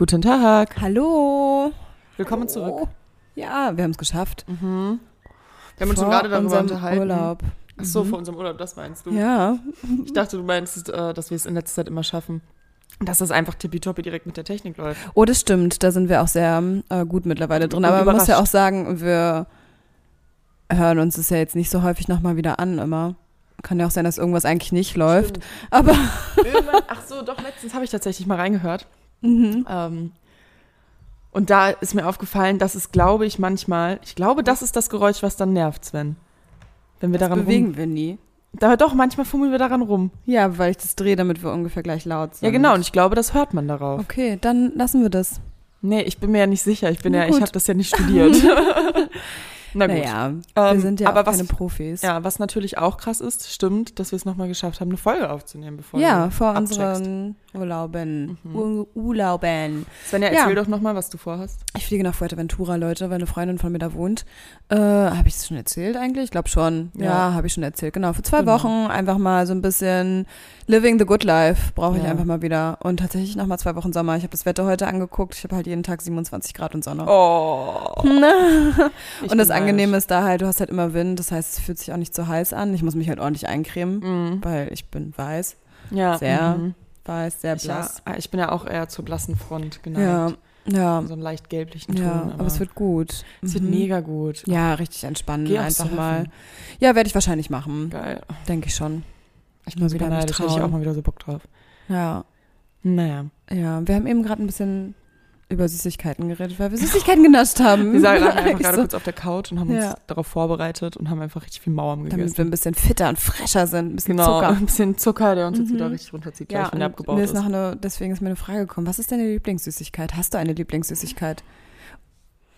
Guten Tag. Hallo. Willkommen zurück. Oh. Ja, wir haben es geschafft. Mhm. Wir haben uns schon gerade darüber unterhalten. Urlaub. Ach so, vor unserem Urlaub, das meinst du. Ja. Ich dachte, du meinst, äh, dass wir es in letzter Zeit immer schaffen. Dass das einfach tippitoppi direkt mit der Technik läuft. Oh, das stimmt. Da sind wir auch sehr äh, gut mittlerweile drin. Aber man muss ja auch sagen, wir hören uns das ja jetzt nicht so häufig nochmal wieder an immer. Kann ja auch sein, dass irgendwas eigentlich nicht läuft. Stimmt. Aber ach so, doch, letztens habe ich tatsächlich mal reingehört. Mhm. Ähm, und da ist mir aufgefallen, dass es, glaube ich, manchmal, ich glaube, das ist das Geräusch, was dann nervt, Sven. Wenn wir das daran bewegen rum. wir nie. Da, doch, manchmal fummeln wir daran rum. Ja, weil ich das drehe, damit wir ungefähr gleich laut sind. Ja, genau, und ich glaube, das hört man darauf. Okay, dann lassen wir das. Nee, ich bin mir ja nicht sicher. Ich bin Na ja, ich habe das ja nicht studiert. Na gut. Naja, Ähm, wir sind ja aber was, keine Profis. Ja, was natürlich auch krass ist, stimmt, dass wir es nochmal geschafft haben, eine Folge aufzunehmen, bevor Ja, du vor abcheckst. unseren Urlauben. Mhm. Ur Urlauben. Svenja, Ja. erzähl doch nochmal, was du vorhast. Ich fliege nach Fuerteventura, Leute, weil eine Freundin von mir da wohnt. Äh, habe ich das schon erzählt eigentlich? Ich glaube schon. Ja, Ja. habe ich schon erzählt. Genau, für zwei Genau. Wochen einfach mal so ein bisschen living the good life brauche ich Ja. einfach mal wieder. Und tatsächlich noch mal zwei Wochen Sommer. Ich habe das Wetter heute angeguckt. Ich habe halt jeden Tag 27 Grad und Sonne. Oh. und das Angenehme ist da halt, du hast halt immer Wind. Das heißt, es fühlt sich auch nicht so heiß an. Ich muss mich halt ordentlich eincremen, Mhm. weil ich bin weiß. Ja. Sehr Mhm. Weiß, sehr Ich, ja, blass. ich bin ja auch eher zur blassen Front Ja, geneigt. ja. So einen leicht gelblichen Ton. Ja, aber es wird gut. es wird Mhm. mega gut. Ja, richtig entspannen. Geh einfach mal. Ja, werde ich wahrscheinlich machen. Geil. Denke ich schon. Ich bin Mal wieder neidisch. Hätte ich auch mal wieder so Bock drauf. Ja, Naja. ja. Wir haben eben gerade ein bisschen über Süßigkeiten geredet, weil wir Süßigkeiten genascht haben. Wir lagen einfach gerade so, kurz auf der Couch und haben Ja. uns darauf vorbereitet und haben einfach richtig viel Mauern damit gegessen. wir ein bisschen fitter und frescher sind. Ein bisschen Genau, Zucker. ein bisschen Zucker, der uns jetzt Mhm. wieder richtig runterzieht, gleich, Ja, wenn der und abgebaut mir ist. noch eine, deswegen ist mir eine Frage gekommen. Was ist deine Lieblingssüßigkeit? Hast du eine Lieblingssüßigkeit?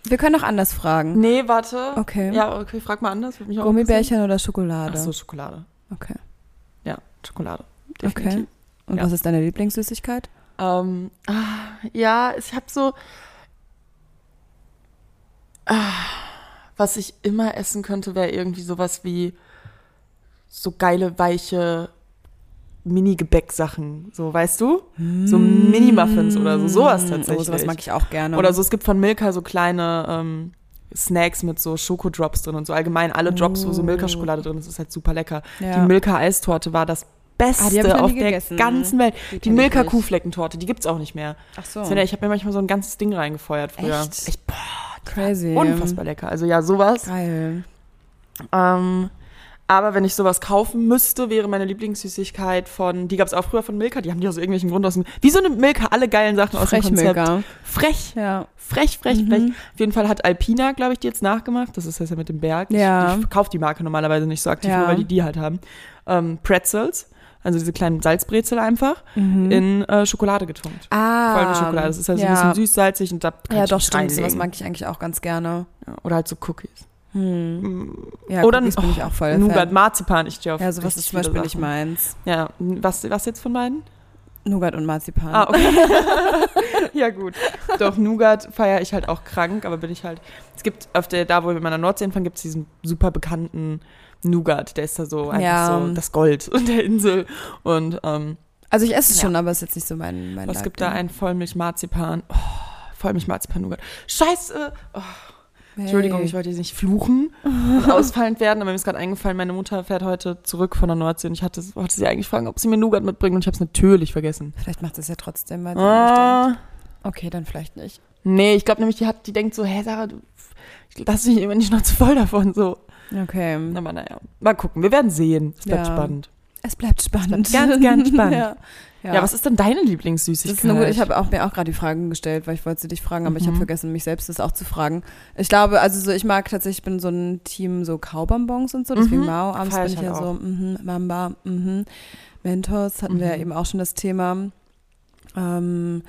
Wir können auch anders fragen. Nee, warte. Okay. Ja, okay, frag mal anders. Gummibärchen oder. Schokolade? Ach so, Schokolade. Okay. Ja, Schokolade. Okay. Definitiv. Und Ja. was ist deine Lieblingssüßigkeit? Ähm, ja, ich habe so. Ah, was ich immer essen könnte, wäre irgendwie sowas wie so geile, weiche Mini-Gebäcksachen. So, weißt du? So Mini-Muffins oder so. Sowas tatsächlich. Oh, sowas mag ich auch gerne. Oder so, es gibt von Milka so kleine ähm, Snacks mit so Schokodrops drin und so. Allgemein alle Drops, wo so Oh. Milka-Schokolade drin ist, ist halt super lecker. Ja. Die Milka-Eistorte war das Beste Ah, ich auf der gegessen. ganzen Welt. Die Die ich Milka. Kuhfleckentorte, die gibt's auch nicht mehr. Ach so. Ich habe mir manchmal so ein ganzes Ding reingefeuert früher. Echt? Echt boah, Crazy. unfassbar lecker. Also ja, sowas. Geil. Ähm, aber wenn ich sowas kaufen müsste, wäre meine Lieblingssüßigkeit von, die gab's auch früher von Milka, die haben die aus irgendwelchen Grund aus dem, wie so eine Milka, alle geilen Sachen aus dem Konzept. Frechmilker. Frech, Ja. frech, frech, Mhm. frech. Auf jeden Fall hat Alpina, glaube ich, die jetzt nachgemacht. Das ist das ja mit dem Berg. Ja. Ich, ich kaufe die Marke normalerweise nicht so aktiv, Ja. nur weil die die halt haben. Ähm, Pretzels, also diese kleinen Salzbrezel einfach, in äh, Schokolade getunkt. Mhm. Ah. Voll mit Schokolade. Das ist halt so ja. ein bisschen süß, salzig und da kann Ja, ich doch, stimmt. Sowas mag ich eigentlich auch ganz gerne. Ja, Oder halt so Cookies. Hm. Ja, Oder Cookies bin ich auch voll Nougat, Fan. Marzipan, ich stehe auf Ja, sowas ist zum Beispiel viele nicht Sachen. meins. Ja, was, was jetzt von beiden? Nougat und Marzipan. Ah, okay. ja, gut. Doch, Nougat feiere ich halt auch krank, aber bin ich halt. Es gibt auf der, da wo wir in meiner Nordsee hinfahren, gibt es diesen super bekannten Nougat. Der ist da so einfach Ja. so das Gold der Insel. Und ähm, Also ich esse es Ja. schon, aber es ist jetzt nicht so mein, mein was gibt da? Ein Vollmilch-Marzipan. Oh, Vollmilch-Marzipan-Nougat. Scheiße! Oh, Entschuldigung, Hey. ich wollte jetzt nicht fluchen und ausfallend werden, aber mir ist gerade eingefallen, meine Mutter fährt heute zurück von der Nordsee und ich hatte, wollte sie eigentlich fragen, ob sie mir Nougat mitbringt und ich habe es natürlich vergessen. Vielleicht macht es ja trotzdem, weil sie nicht Ah. Okay, dann vielleicht nicht. nee, ich glaube nämlich, die hat, die denkt so, hä, Sarah, du ich lass dich immer nicht noch zu voll davon, so. Okay. Aber naja, mal gucken, wir werden sehen. Es bleibt Ja. spannend. Es bleibt spannend. bleibt ganz, ganz spannend. ja. Ja. was ist denn deine Lieblingssüßigkeit? eine ich habe mir auch gerade die Fragen gestellt, weil ich wollte sie dich fragen, aber ich habe Mhm. vergessen, mich selbst das auch zu fragen. Ich glaube, also so, ich mag tatsächlich, ich bin so ein Team so Kaubonbons und so, deswegen Mhm. Mau, abends Feier bin ich ja halt so, mhm, Mamba, mhm. Mentos hatten wir ja Mhm. eben auch schon das Thema. Ähm,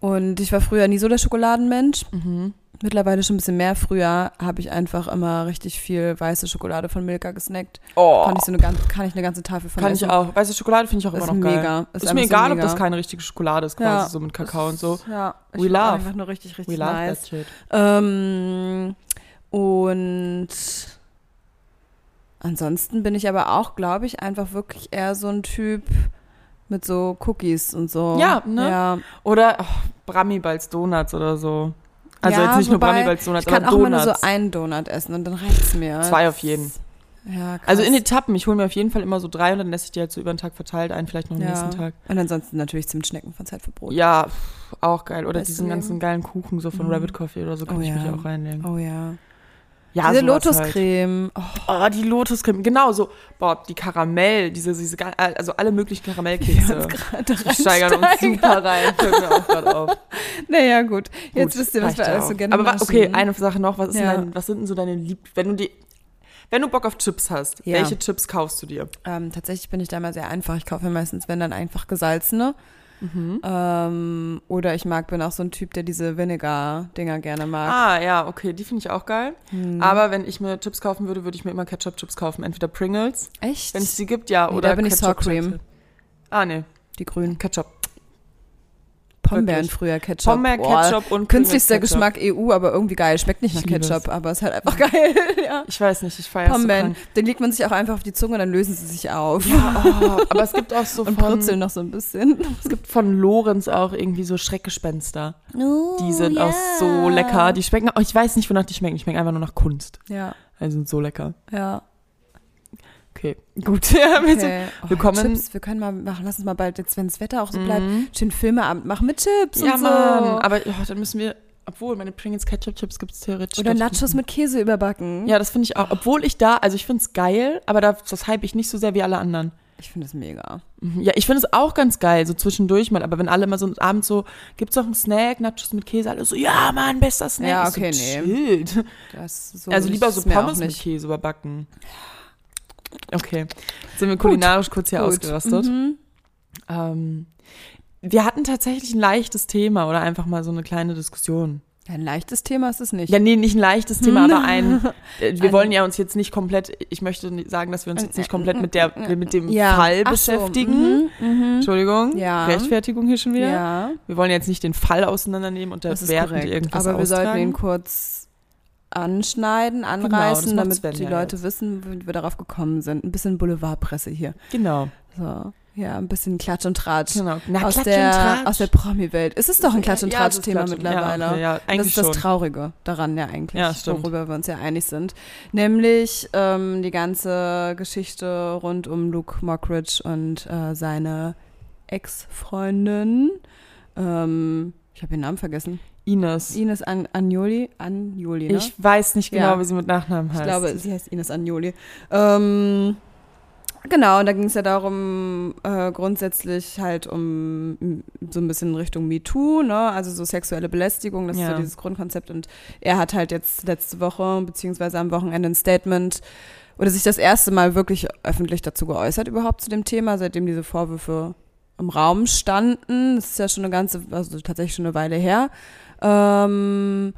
und ich war früher nie so der Schokoladenmensch. Mhm. Mittlerweile schon ein bisschen mehr. Früher habe ich einfach immer richtig viel weiße Schokolade von Milka gesnackt. Oh, Kann ich so eine ganze, kann ich eine ganze Tafel von kann essen. ich auch. Weiße Schokolade finde ich auch immer ist noch geil. mega. Ist, einfach mir so egal, ob mega. das keine richtige Schokolade ist, quasi Ja. so mit Kakao und so. Ja, We love. Einfach nur richtig, richtig We love nice. that shit. Ähm, und ansonsten bin ich aber auch, glaube ich, einfach wirklich eher so ein Typ mit so Cookies und so. Ja, ne? Ja, Oder, oh, Brammy-Balls Donuts oder so. Also Ja, jetzt nicht nur Brammy-Balls Donuts, Ich kann auch immer nur so einen Donut essen und dann reicht's mir. Zwei auf jeden. Ja, krass. Also in Etappen. Ich hole mir auf jeden Fall immer so drei und dann esse ich die halt so über den Tag verteilt ein, vielleicht noch am ja. nächsten Tag. Und ansonsten natürlich Zimtschnecken von Zeit für Brot. Ja, auch geil. Oder Beste diesen ganzen geilen Kuchen so von Mhm. Rabbit Coffee oder so kann Oh ich ja. mich auch reinlegen. Oh ja. Ja, Diese Lotuscreme. Oh, Halt. Oh, die Lotuscreme. Genau so. Boah, die Karamell, diese, diese, ge- also alle möglichen Karamellkekse. Wir steigern uns super rein. Fällt mir auch gerade auf. Naja, gut. Jetzt Gut, ist ihr, was wir alles so gerne Aber machen. okay, eine Sache noch. Was, ist Ja. denn dein, was sind denn so deine Lieb... Wenn du die... Wenn du Bock auf Chips hast, Ja. welche Chips kaufst du dir? Ähm, tatsächlich bin ich da immer sehr einfach. Ich kaufe mir meistens, wenn dann einfach gesalzene. Mhm. Ähm, oder ich mag, bin auch so ein Typ, der diese Vinegar-Dinger gerne mag. Ah, ja, okay, die finde ich auch geil. Hm. Aber wenn ich mir Chips kaufen würde, würde ich mir immer Ketchup-Chips kaufen. Entweder Pringles, Echt? wenn es die gibt, ja, Nee, oder da bin ich Sour. Cream. Ah, nee, die grünen. Ketchup. Pombeeren früher, Ketchup. Pombeer, Boah, Ketchup und Künstlichster. Geschmack EU, aber irgendwie geil. Schmeckt nicht nach Ketchup, aber ist halt einfach geil. ja. Ich weiß nicht, ich feiere es so Pombeeren. krank. Den legt man sich auch einfach auf die Zunge und dann lösen sie sich auf. Ja, oh, aber es gibt auch so Und von, brutzeln noch so ein bisschen. es gibt von Lorenz auch irgendwie so Schreckgespenster. Oh, Die sind auch so lecker. Die schmecken, oh, ich weiß nicht, wonach die schmecken. Die schmecken einfach nur nach Kunst. Ja, Also sind so lecker. ja. Okay, gut. Ja, wir Okay. Oh, willkommen- Chips, wir können mal machen, lass uns mal bald, jetzt, wenn das Wetter auch so bleibt, Mhm. schön Filmeabend machen mit Chips Ja, und so. Mann. Aber oh, dann müssen wir, obwohl meine Pringles Ketchup Chips gibt es theoretisch. Oder Nachos mit Käse überbacken. Ja, das finde ich auch. Obwohl ich da, also ich finde es geil, aber da, das hype ich nicht so sehr wie alle anderen. Ich finde es mega. Mhm. Ja, ich finde es auch ganz geil, so zwischendurch mal. Aber wenn alle immer so abends so, gibt's doch einen Snack, Nachos mit Käse, alle so, ja, Mann, bester Snack. Ja, Ich so, okay, nee. Das, so also lieber so es Pommes mit. Käse überbacken. Okay, jetzt sind wir kulinarisch kurz hier Gut. ausgerastet. Mhm. Ähm, wir hatten tatsächlich ein leichtes Thema oder einfach mal so eine kleine Diskussion. Ein leichtes Thema ist es nicht. Ja, nee, nicht ein leichtes Thema, aber ein. äh, Wir Ein- wollen ja uns jetzt nicht komplett. Ich möchte sagen, dass wir uns jetzt nicht komplett mit der mit dem Ja. Fall Ach so, beschäftigen. Mhm, mhm. Entschuldigung. Ja. Rechtfertigung hier schon wieder. Ja, Wir wollen jetzt nicht den Fall auseinandernehmen und das werten korrekt. irgendwas Aber wir sollten ihn kurz anschneiden, das anreißen, macht damit die ja Leute jetzt. wissen, wie wir darauf gekommen sind. Ein bisschen Boulevardpresse hier. Genau. So. Ja, ein bisschen Klatsch und Tratsch. genau. Na, aus, Klatsch der, Tratsch. aus der Promi-Welt. Es ist doch ein Klatsch- und Ja, das ist Tratsch-Thema und- mittlerweile. Ja, ja das eigentlich ist das schon. Traurige daran ja eigentlich, Ja, stimmt. worüber wir uns ja einig sind. Nämlich ähm, die ganze Geschichte rund um Luke Mockridge und äh, seine Ex-Freundin. Ähm, ich habe ihren Namen vergessen. Ines. Ines An Agnoli. Agnoli, ne? Ich weiß nicht genau, Ja. wie sie mit Nachnamen heißt. Ich glaube, sie heißt Ines Agnoli. Ähm, genau, und da ging es ja darum, äh, grundsätzlich halt um so ein bisschen Richtung MeToo, ne? Also so sexuelle Belästigung, das ist Ja. so dieses Grundkonzept. Und er hat halt jetzt letzte Woche, beziehungsweise am Wochenende ein Statement oder sich das erste Mal wirklich öffentlich dazu geäußert, überhaupt zu dem Thema, seitdem diese Vorwürfe im Raum standen. Das ist ja schon eine ganze, also tatsächlich schon eine Weile her. Ähm,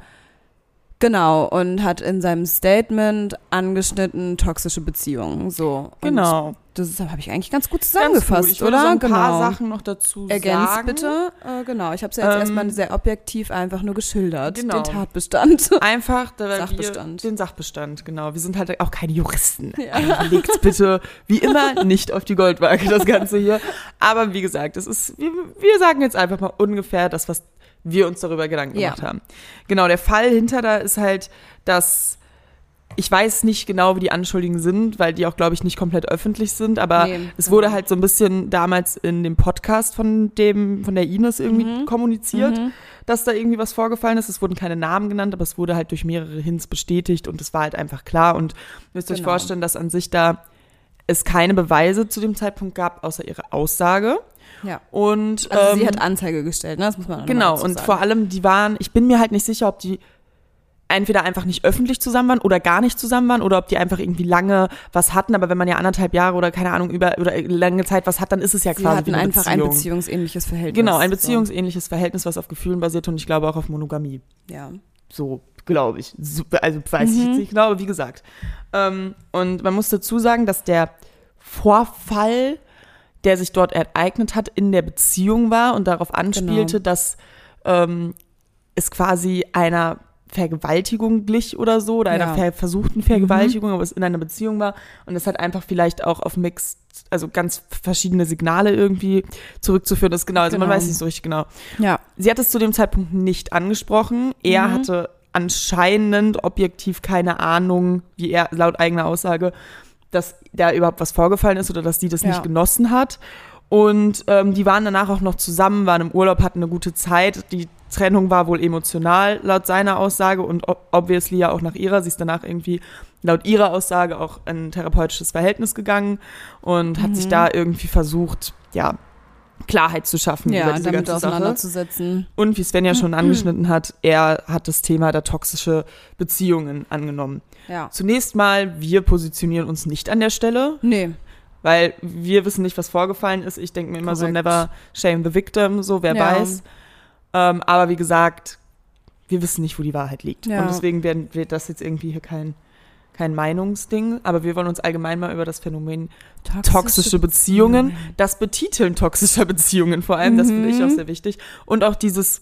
Genau, und hat in seinem Statement angeschnitten toxische Beziehungen. So. Und Genau. Das habe ich eigentlich ganz gut Ganz zusammengefasst, gut. Ich würde oder? so ein genau. paar Sachen noch dazu Ergänzt sagen. bitte. Äh, genau, ich habe es ja jetzt Ähm, erstmal sehr objektiv einfach nur geschildert. genau. Den Tatbestand. Einfach da Sachbestand. Wir, den Sachbestand, genau. Wir sind halt auch keine Juristen. Ja. Also Legt bitte, wie immer, nicht auf die Goldwaage, das Ganze hier. Aber wie gesagt, es ist, wir, wir sagen jetzt einfach mal ungefähr das, was wir uns darüber Gedanken Ja. gemacht haben. Genau, der Fall hinter da ist halt, dass ich weiß nicht genau, wie die Anschuldigungen sind, weil die auch, glaube ich, nicht komplett öffentlich sind, aber Nee, es genau. wurde halt so ein bisschen damals in dem Podcast von dem, von der Ines irgendwie Mhm. kommuniziert Mhm. dass da irgendwie was vorgefallen ist. Es wurden keine Namen genannt, aber es wurde halt durch mehrere Hints bestätigt und es war halt einfach klar. Und ihr müsst euch Genau. vorstellen, dass an sich da es keine Beweise zu dem Zeitpunkt gab, außer ihre Aussage. Ja. Und Also sie ähm, hat Anzeige gestellt, ne? Das muss man genau, und vor allem, die waren, ich bin mir halt nicht sicher, ob die entweder einfach nicht öffentlich zusammen waren oder gar nicht zusammen waren oder ob die einfach irgendwie lange was hatten, aber wenn man ja anderthalb Jahre oder keine Ahnung über oder lange Zeit was hat, dann ist es ja Sie quasi hatten wie eine einfach Beziehung. ein beziehungsähnliches Verhältnis. Genau, ein beziehungsähnliches Verhältnis, was auf Gefühlen basiert und ich glaube auch auf Monogamie. Ja. So, glaube ich. So, also weiß ich Mhm. jetzt nicht genau, aber wie gesagt. Ähm, und man muss dazu sagen, dass der Vorfall, der sich dort ereignet hat, in der Beziehung war und darauf anspielte, Genau. dass ähm, es quasi einer Vergewaltigung glich oder so, oder einer Ja. ver versuchten Vergewaltigung, aber es in einer Beziehung war. Und es hat einfach vielleicht auch auf Mixed, also ganz verschiedene Signale irgendwie zurückzuführen ist. Genau, also man Genau. weiß nicht so richtig genau. Ja. Sie hat es zu dem Zeitpunkt nicht angesprochen. Er Mhm. hatte anscheinend objektiv keine Ahnung, wie er laut eigener Aussage, dass da überhaupt was vorgefallen ist oder dass sie das Ja. nicht genossen hat. Und ähm, die waren danach auch noch zusammen, waren im Urlaub, hatten eine gute Zeit. Die Trennung war wohl emotional laut seiner Aussage und ob- obviously ja auch nach ihrer. Sie ist danach irgendwie laut ihrer Aussage auch in ein therapeutisches Verhältnis gegangen und hat Mhm. sich da irgendwie versucht, ja, Klarheit zu schaffen über Ja, diese damit ganze Sache. auseinanderzusetzen. Und wie Sven ja Mhm. schon angeschnitten hat, er hat das Thema der toxische Beziehungen angenommen. Ja. Zunächst mal, wir positionieren uns nicht an der Stelle, Nee. weil wir wissen nicht, was vorgefallen ist. Ich denke mir immer so, Korrekt. never shame the victim, so wer Ja. weiß. Ähm, aber wie gesagt, wir wissen nicht, wo die Wahrheit liegt. Ja. Und deswegen werden wir das jetzt irgendwie hier kein, kein Meinungsding, aber wir wollen uns allgemein mal über das Phänomen toxische Beziehungen, das Betiteln toxischer Beziehungen vor allem, das finde ich Mhm. auch sehr wichtig. Und auch dieses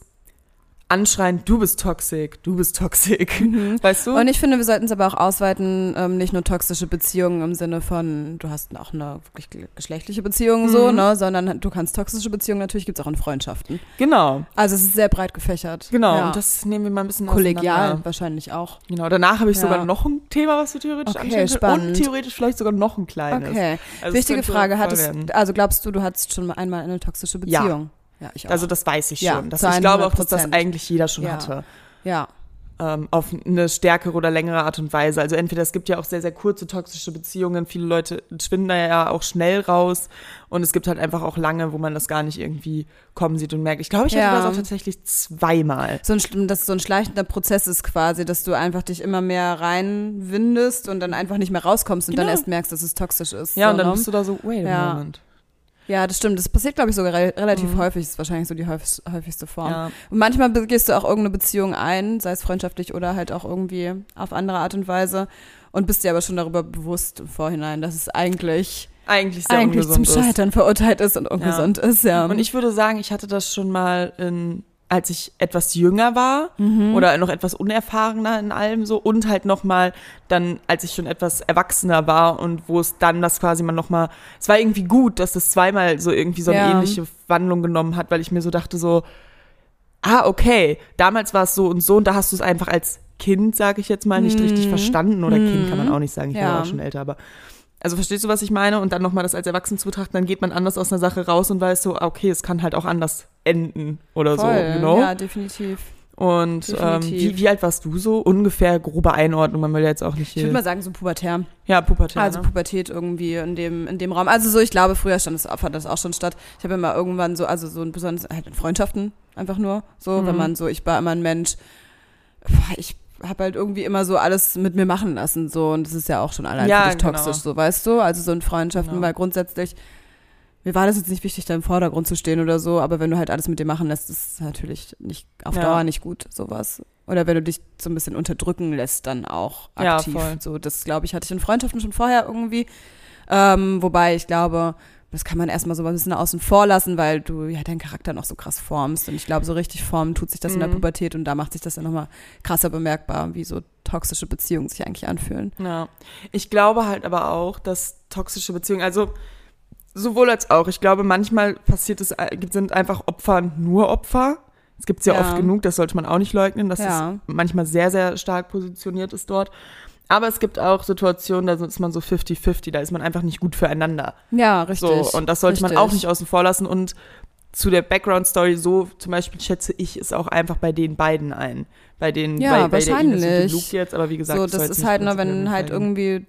Anschreien, du bist toxisch, du bist toxisch. Weißt du? Und ich finde, wir sollten es aber auch ausweiten, ähm, nicht nur toxische Beziehungen im Sinne von, du hast auch eine wirklich ge- geschlechtliche Beziehung so, Mhm. ne, sondern du kannst toxische Beziehungen, natürlich gibt es auch in Freundschaften. genau, Also es ist sehr breit gefächert. genau. Ja. Und das nehmen wir mal ein bisschen Kollegial wahrscheinlich auch. Genau, danach habe ich Ja. sogar noch ein Thema, was wir theoretisch Okay, können. spannend. Und theoretisch vielleicht sogar noch ein kleines. Okay. Also Wichtige Frage, hattest, also glaubst du, du hattest schon mal einmal eine toxische. Beziehung? Ja, ich auch. Also das weiß ich Ja, schon. Das, ich glaube auch, dass das 100%. eigentlich jeder schon Ja. hatte. ja. ähm, auf eine stärkere oder längere Art und Weise. Also entweder es gibt ja auch sehr, sehr kurze toxische Beziehungen, viele Leute schwinden da ja auch schnell raus und es gibt halt einfach auch lange, wo man das gar nicht irgendwie kommen sieht und merkt. Ich glaube, ich hatte Ja. das auch tatsächlich zweimal. So ein, dass so ein schleichender Prozess ist quasi, dass du einfach dich immer mehr reinwindest und dann einfach nicht mehr rauskommst und dann Genau. erst merkst, dass es toxisch ist. Ja, so, und dann ne? bist du da so, wait a Ja. moment. Ja, das stimmt. Das passiert, glaube ich, sogar re relativ Mhm. häufig. Das ist wahrscheinlich so die häufig, häufigste Form. Ja. Und manchmal gehst du auch irgendeine Beziehung ein, sei es freundschaftlich oder halt auch irgendwie auf andere Art und Weise und bist dir aber schon darüber bewusst im Vorhinein, dass es eigentlich, Eigentlich sehr eigentlich zum ungesund ist. Scheitern verurteilt ist und ungesund ist, ja. Und ich würde sagen, ich hatte das schon mal in, als ich etwas jünger war Mhm. oder noch etwas unerfahrener in allem so und halt noch mal dann, als ich schon etwas erwachsener war und wo es dann das quasi man noch mal, es war irgendwie gut, dass das zweimal so irgendwie so eine Ja. ähnliche Wandlung genommen hat, weil ich mir so dachte so, ah okay, damals war es so und so und da hast du es einfach als Kind, sage ich jetzt mal, nicht Mhm. richtig verstanden oder Kind kann man auch nicht sagen, ich Ja. ja auch schon älter, aber also verstehst du, was ich meine? Und dann nochmal das als Erwachsen zu betrachten, dann geht man anders aus einer Sache raus und weiß so, ah, okay, es kann halt auch anders enden oder Voll, so, you know? ja, definitiv. Und ähm, wie, wie alt warst du so? Ungefähr grobe Einordnung, man will ja jetzt auch nicht Ich hier. würde mal sagen, so pubertär. ja, Pubertät. Also ne? Pubertät irgendwie in dem, in dem Raum. Also so, ich glaube, früher stand es, fand das auch schon statt. Ich habe immer irgendwann so, also so ein besonders, halt in Freundschaften einfach nur, so, Mhm. wenn man so, ich war immer ein Mensch, ich habe halt irgendwie immer so alles mit mir machen lassen, so, und das ist ja auch schon allein Ja, für dich genau. toxisch, so, weißt du? Also so in Freundschaften, Genau. weil grundsätzlich, mir war das jetzt nicht wichtig, da im Vordergrund zu stehen oder so, aber wenn du halt alles mit dir machen lässt, ist natürlich nicht, auf Ja. Dauer nicht gut, sowas. Oder wenn du dich so ein bisschen unterdrücken lässt, dann auch Ja, aktiv. voll. So, das glaube ich, hatte ich in Freundschaften schon vorher irgendwie. Ähm, wobei ich glaube, das kann man erstmal so ein bisschen außen vor lassen, weil du ja deinen Charakter noch so krass formst. Und ich glaube, so richtig formen tut sich das in der Mhm. Pubertät und da macht sich das dann nochmal krasser bemerkbar, wie so toxische Beziehungen sich eigentlich anfühlen. Ja. Ich glaube halt aber auch, dass toxische Beziehungen, also sowohl als auch, ich glaube, manchmal passiert es, äh, sind einfach Opfer nur Opfer. Es gibt es ja, Ja. oft genug, das sollte man auch nicht leugnen, dass Ja. es manchmal sehr, sehr stark positioniert ist dort. Aber es gibt auch Situationen, da ist man so 50-50, da ist man einfach nicht gut füreinander. Ja, richtig. So, und das sollte man richtig. auch nicht außen vor lassen. Und zu der Background-Story, so zum Beispiel schätze ich es auch einfach bei den beiden ein. Bei den, Ja, bei, bei der Ines und wahrscheinlich. Luke jetzt, aber wie gesagt, so, das ist halt nur, wenn halt irgendwie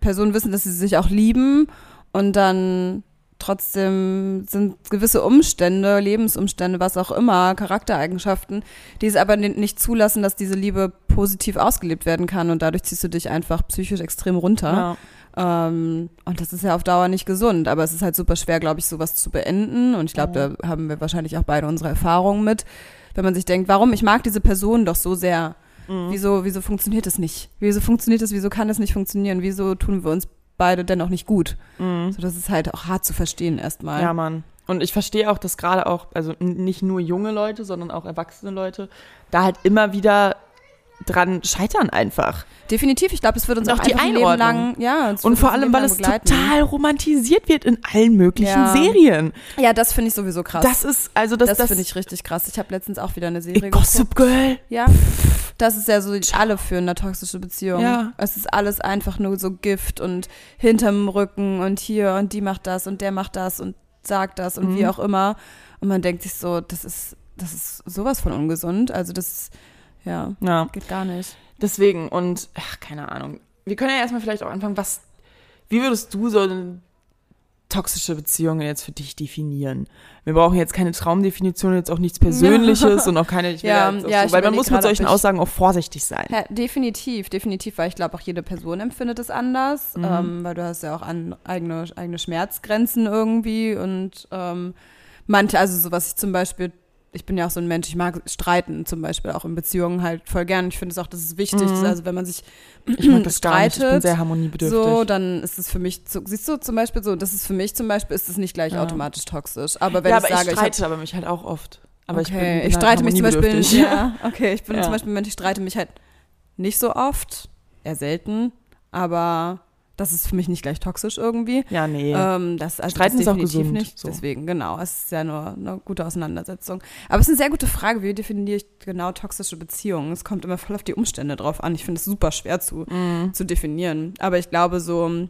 Personen wissen, dass sie sich auch lieben und dann trotzdem sind gewisse Umstände, Lebensumstände, was auch immer, Charaktereigenschaften, die es aber ni- nicht zulassen, dass diese Liebe positiv ausgelebt werden kann und dadurch ziehst du dich einfach psychisch extrem runter. Ja. Ähm, und das ist ja auf Dauer nicht gesund, aber es ist halt super schwer, glaube ich, sowas zu beenden. Und ich glaube, da haben wir wahrscheinlich auch beide unsere Erfahrungen mit. Wenn man sich denkt, warum, ich mag diese Person doch so sehr. Mhm. Wieso, wieso funktioniert das nicht? Wieso funktioniert das? Wieso kann das nicht funktionieren? Wieso tun wir uns beide dennoch nicht gut? Mhm. So, das ist halt auch hart zu verstehen erstmal. Ja, Mann. Und ich verstehe auch, dass gerade auch, also nicht nur junge Leute, sondern auch erwachsene Leute, da halt immer wieder dran scheitern einfach. Definitiv, ich glaube, es wird uns Und auch, auch die ein Leben lang, ja. Und vor allem, weil es begleiten. total romantisiert wird in allen möglichen Ja. Serien. Ja, das finde ich sowieso krass. Das ist, also das, das das, finde ich richtig krass. Ich habe letztens auch wieder eine Serie Gossip Girl. Ja, das ist ja so, alle führen eine toxische Beziehung. Ja. Es ist alles einfach nur so Gift und hinterm Rücken und hier und die macht das und der macht das und sagt das und Mhm. wie auch immer. Und man denkt sich so, das ist, das ist sowas von ungesund. Also das, ja, Ja, geht gar nicht. deswegen und, ach, keine Ahnung. Wir können ja erstmal vielleicht auch anfangen, was, wie würdest du so eine toxische Beziehung jetzt für dich definieren? Wir brauchen jetzt keine Traumdefinition, jetzt auch nichts Persönliches und auch keine, ich will Ja, auch ja, so, weil man muss mit solchen Aussagen auch vorsichtig sein. Ja, definitiv, definitiv, weil ich glaube, auch jede Person empfindet es anders, Mhm. ähm, weil du hast ja auch an, eigene, eigene Schmerzgrenzen irgendwie und ähm, manche, also so was ich zum Beispiel, ich bin ja auch so ein Mensch, ich mag streiten zum Beispiel auch in Beziehungen halt voll gern. Ich finde es auch, dass es wichtig ist, Mhm. also wenn man sich Ich mag das gar nicht, ich bin streitet, sehr harmoniebedürftig. so, dann ist es für mich, so, siehst du zum Beispiel so, das ist für mich zum Beispiel, ist es nicht gleich Ja. automatisch toxisch. Aber wenn ja, ich aber sage, ich ich hab streite aber mich halt auch oft. Aber ich, okay. bin, bin ich halt streite mich zum Beispiel, ja, okay, ich bin Ja. zum Beispiel ein Mensch, ich streite mich halt nicht so oft, eher selten, aber das ist für mich nicht gleich toxisch irgendwie. Ja, nee. Ähm, das also Streiten das ist auch gesund, nicht. so. Deswegen, genau, es ist ja nur eine gute Auseinandersetzung. Aber es ist eine sehr gute Frage, wie definiere ich genau toxische Beziehungen? Es kommt immer voll auf die Umstände drauf an. Ich finde es super schwer zu, Mhm. zu definieren. Aber ich glaube, so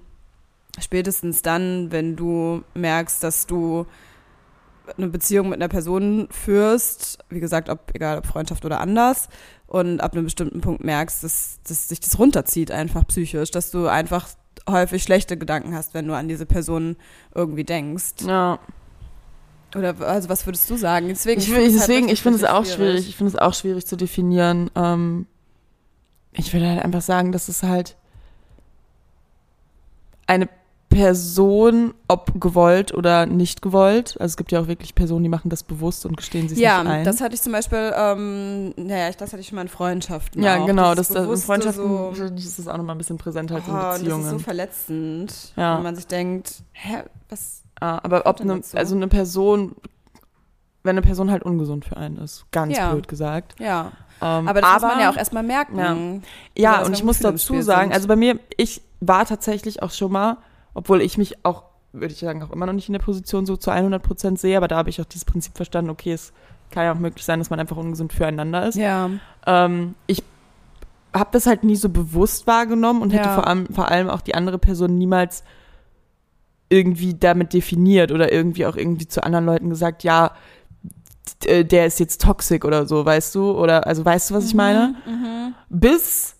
spätestens dann, wenn du merkst, dass du eine Beziehung mit einer Person führst, wie gesagt, ob egal ob Freundschaft oder anders, und ab einem bestimmten Punkt merkst, dass, dass sich das runterzieht einfach psychisch, dass du einfach häufig schlechte Gedanken hast, wenn du an diese Person irgendwie denkst. Ja. Oder also was würdest du sagen? Deswegen, Ich, finde es halt deswegen, ich finde es auch schwierig. Ich finde es auch schwierig zu definieren. Ähm, ich würde halt einfach sagen, dass es halt eine Person, ob gewollt oder nicht gewollt, also es gibt ja auch wirklich Personen, die machen das bewusst und gestehen sich Ja, nicht ein. das hatte ich zum Beispiel, ähm, naja, das hatte ich schon mal in Freundschaften. ja, auch. genau, das, das in bewusste Freundschaften so, ist das auch nochmal ein bisschen präsenter als in Oh, das ist so Beziehungen. verletzend, Ja. wenn man sich denkt, hä, was? Ah, aber ob eine, also eine Person, wenn eine Person halt ungesund für einen ist, ganz Ja. blöd gesagt. Ja, Ähm, aber das muss man ja auch erstmal merken. Ja. Oder Ja, und ich muss dazu sagen, also bei mir, ich war tatsächlich auch schon mal, obwohl ich mich auch, würde ich sagen, auch immer noch nicht in der Position so zu 100 Prozent sehe, aber da habe ich auch dieses Prinzip verstanden, okay, es kann ja auch möglich sein, dass man einfach ungesund füreinander ist. Ja, Ähm, ich habe das halt nie so bewusst wahrgenommen und hätte Ja. vor allem, vor allem auch die andere Person niemals irgendwie damit definiert oder irgendwie auch irgendwie zu anderen Leuten gesagt, ja, äh, der ist jetzt toxisch oder so, weißt du? Oder also weißt du, was ich meine? Mhm. bis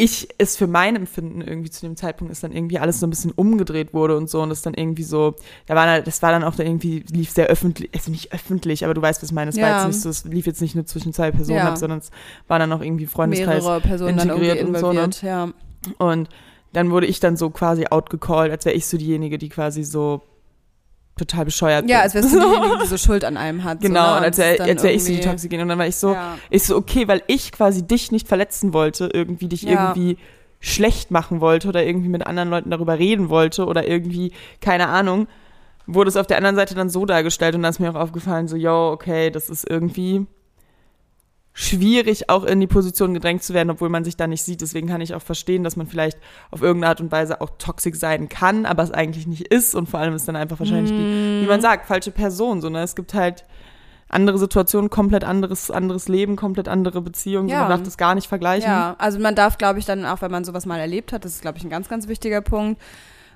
ich es für mein Empfinden irgendwie zu dem Zeitpunkt ist dann irgendwie alles so ein bisschen umgedreht wurde und so und das dann irgendwie so, da war dann, das war dann auch dann irgendwie, lief sehr öffentlich, also nicht öffentlich, aber du weißt, was ich meine, es war Ja. jetzt nicht so, es lief jetzt nicht nur zwischen zwei Personen Ja. ab, sondern es war dann auch irgendwie Freundeskreis mehrere Personen integriert und so, ne? Ja. und dann wurde ich dann so quasi outgecallt, als wäre ich so diejenige, die quasi so total bescheuert ja, bin. als wärst du diejenige, die so Schuld an einem hat. Genau, so, ne? und als wäre wär ich so die Toxikerin und dann war ich so, Ja. ich so, okay, weil ich quasi dich nicht verletzen wollte, irgendwie dich Ja. irgendwie schlecht machen wollte oder irgendwie mit anderen Leuten darüber reden wollte oder irgendwie, keine Ahnung, wurde es auf der anderen Seite dann so dargestellt und dann ist mir auch aufgefallen, so, yo, okay, das ist irgendwie schwierig, auch in die Position gedrängt zu werden, obwohl man sich da nicht sieht. Deswegen kann ich auch verstehen, dass man vielleicht auf irgendeine Art und Weise auch toxisch sein kann, aber es eigentlich nicht ist und vor allem ist dann einfach wahrscheinlich die, wie man sagt, falsche Person. So, ne? Es gibt halt andere Situationen, komplett anderes, anderes Leben, komplett andere Beziehungen. So, Ja. man darf das gar nicht vergleichen. Ja, also man darf, glaube ich, dann auch, wenn man sowas mal erlebt hat, das ist, glaube ich, ein ganz, ganz wichtiger Punkt.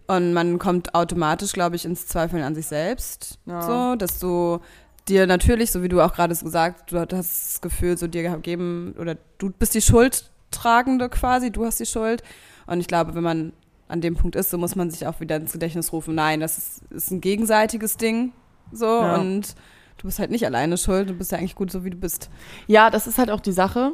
Und man kommt automatisch, glaube ich, ins Zweifeln an sich selbst. Ja. So, dass du dir natürlich, so wie du auch gerade gesagt, du hast das Gefühl, so dir gegeben, oder du bist die Schuldtragende quasi, du hast die Schuld. Und ich glaube, wenn man an dem Punkt ist, so muss man sich auch wieder ins Gedächtnis rufen, nein, das ist, ist ein gegenseitiges Ding. So, Ja. und du bist halt nicht alleine schuld, du bist ja eigentlich gut so, wie du bist. ja, das ist halt auch die Sache.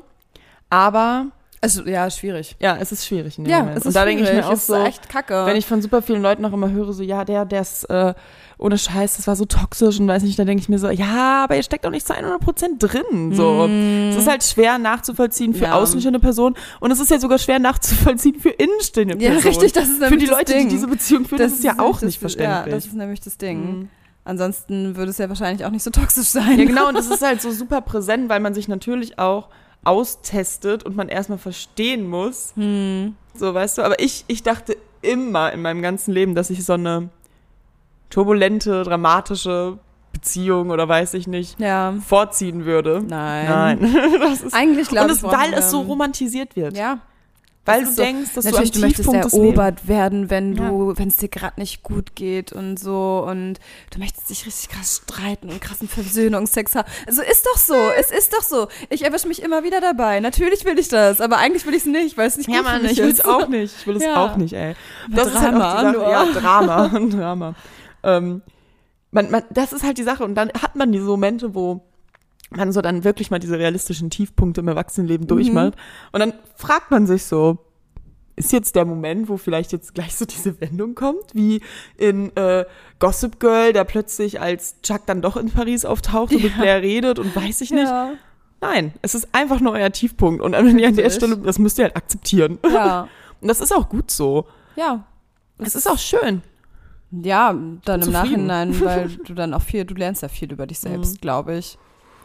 Aber Also, ja, schwierig. ja, es ist schwierig in dem Ja, Moment. es ist und da denke ich mir auch so, echt kacke. wenn ich von super vielen Leuten auch immer höre, so, ja, der, der ist äh, ohne Scheiß, das war so toxisch und weiß nicht, da denke ich mir so, ja, aber ihr steckt doch nicht zu 100 Prozent drin. So. Es ist halt schwer nachzuvollziehen für. Ja. außenstehende Personen und es ist ja sogar schwer nachzuvollziehen für innenstehende ja, Personen. richtig, das ist Für nämlich die das Leute, Ding. die diese Beziehung führen, das, ist ja auch das- nicht Ja, verständlich. das ist nämlich das Ding. Mhm. Ansonsten würde es ja wahrscheinlich auch nicht so toxisch sein. Ja, genau, und das ist halt so super präsent, weil man sich natürlich auch austestet und man erstmal verstehen muss. Hm. So, weißt du, aber ich, ich dachte immer in meinem ganzen Leben, dass ich so eine turbulente, dramatische Beziehung oder weiß ich nicht Ja. vorziehen würde. Nein. Nein. das ist, Eigentlich glaube und ich. es, weil brauchen es so wir- romantisiert wird. Ja. Weil du so- denkst, dass Natürlich, du du am möchtest Tiefpunkt des Lebens erobert werden, wenn Ja. du, wenn es dir gerade nicht gut geht und so und du möchtest dich richtig krass streiten und krassen Versöhnungsex haben. Also ist doch so, es ist doch so. Ich erwische mich immer wieder dabei. Natürlich will ich das, aber eigentlich will ich es nicht, weil es nicht Ja, gut Mann, ich will es auch nicht. Ich will es Ja. auch nicht, ey. Das ist halt Drama, auch die Sache. nur. Ja, Drama, Drama. Ähm, man, man, das ist halt die Sache. Und dann hat man diese Momente, wo man so dann wirklich mal diese realistischen Tiefpunkte im Erwachsenenleben durchmacht. Und dann fragt man sich so, ist jetzt der Moment, wo vielleicht jetzt gleich so diese Wendung kommt, wie in äh, Gossip Girl, der plötzlich als Chuck dann doch in Paris auftaucht und mit. Blair redet und weiß ich nicht. Ja. Nein, es ist einfach nur euer Tiefpunkt. Und wenn ihr an der. Stelle, das müsst ihr halt akzeptieren. Ja. Und das ist auch gut so. Ja. Es ist auch schön. Ja, dann im. Nachhinein, weil du dann auch viel, du lernst ja viel über dich selbst, glaube ich.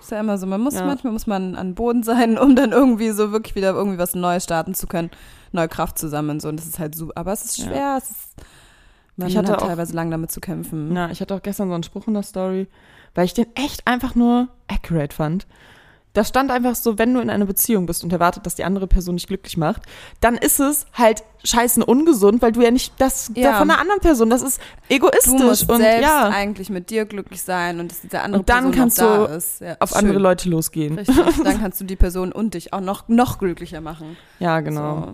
Ist ja immer so, man muss, Ja. manchmal muss man an Boden sein, um dann irgendwie so wirklich wieder irgendwie was Neues starten zu können, neue Kraft zusammen so und das ist halt super, aber es ist Ja. schwer, es ist, man Ich hatte hat auch- teilweise lang damit zu kämpfen. Na, ich hatte auch gestern so einen Spruch in der Story, weil ich den echt einfach nur accurate fand. Da stand einfach so, wenn du in einer Beziehung bist und erwartet, dass die andere Person dich glücklich macht, dann ist es halt scheißen ungesund, weil du ja nicht das Ja. da von einer anderen Person, das ist egoistisch Du musst und selbst ja, eigentlich mit dir glücklich sein und dass diese andere Und dann Person kannst da du ist. Ja, auf ist andere schön. Leute losgehen. Richtig, dann kannst du die Person und dich auch noch, noch glücklicher machen. Ja, genau. So.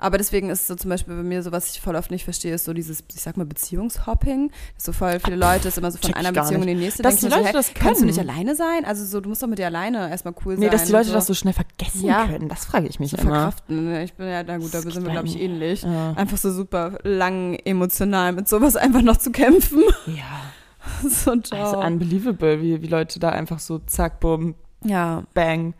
Aber deswegen ist so zum Beispiel bei mir so, was ich voll oft nicht verstehe, ist so dieses, ich sag mal, Beziehungshopping. So voll viele Leute ist immer so von einer Beziehung in nicht. die nächste. Dass die Leute so, das hey, Kannst du nicht können. alleine sein? Also so, du musst doch mit dir alleine erstmal cool sein. Nee, dass die Leute so. das so schnell vergessen Ja. können, das frage ich mich so immer. verkraften. ne? Ich bin ja, na gut, da sind wir, glaube ich, ähnlich. Ja. Einfach so super lang emotional mit sowas einfach noch zu kämpfen. ja. so, ciao. Also unbelievable, wie, wie Leute da einfach so zack, bumm, ja. bang,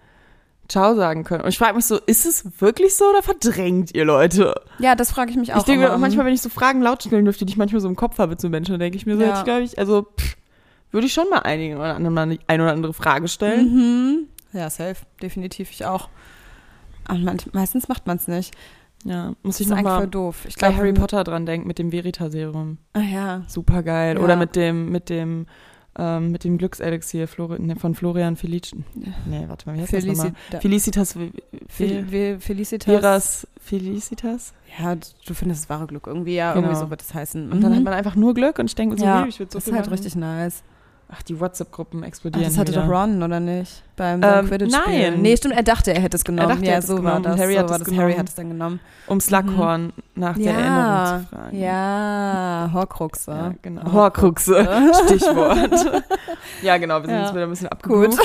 ciao sagen können. Und ich frage mich so, ist es wirklich so oder verdrängt ihr Leute? ja, das frage ich mich auch ich denke immer. auch manchmal, wenn ich so Fragen laut stellen dürfte, die ich manchmal so im Kopf habe zu Menschen, dann denke ich mir so, Ja. hätte ich glaube ich, also pff, würde ich schon mal einigen oder anderen mal eine oder andere Frage stellen. Mhm. Ja, safe. Definitiv, ich auch. Aber man, meistens macht man es nicht. Ja, muss Das ich eigentlich voll nochmal doof. Ich bei glaube, Harry Potter dran denken mit dem Veritaserum. Ah ja. Super geil. Ja. Oder mit dem, mit dem, ähm, mit dem Glückselixier ne, von Florian Felic. Nee, warte mal, wie heißt das nochmal? Felicita Felicitas Fel Fel Fel Felicitas. Veras Felicitas. Ja, du findest das wahre Glück irgendwie, ja, Genau. irgendwie so wird es heißen. Und dann Mhm. hat man einfach nur Glück und ich denke so, ja, ich würde so das viel ist halt machen. richtig nice. Ach, die WhatsApp-Gruppen Ach, explodieren das hatte wieder. doch Ron, oder nicht? Beim, Ähm, quidditch nein. Nee, stimmt, er dachte, er hätte es genommen. dachte, er ja, hätte es so war genommen. das. Harry so hat war es das. Harry genommen. hat es dann genommen. Um Slughorn nach der Erinnerung zu fragen. Ja, Horcruxe. Ja, genau. Horcruxe, Stichwort. ja, genau, wir sind Ja. jetzt wieder ein bisschen abgeguckt.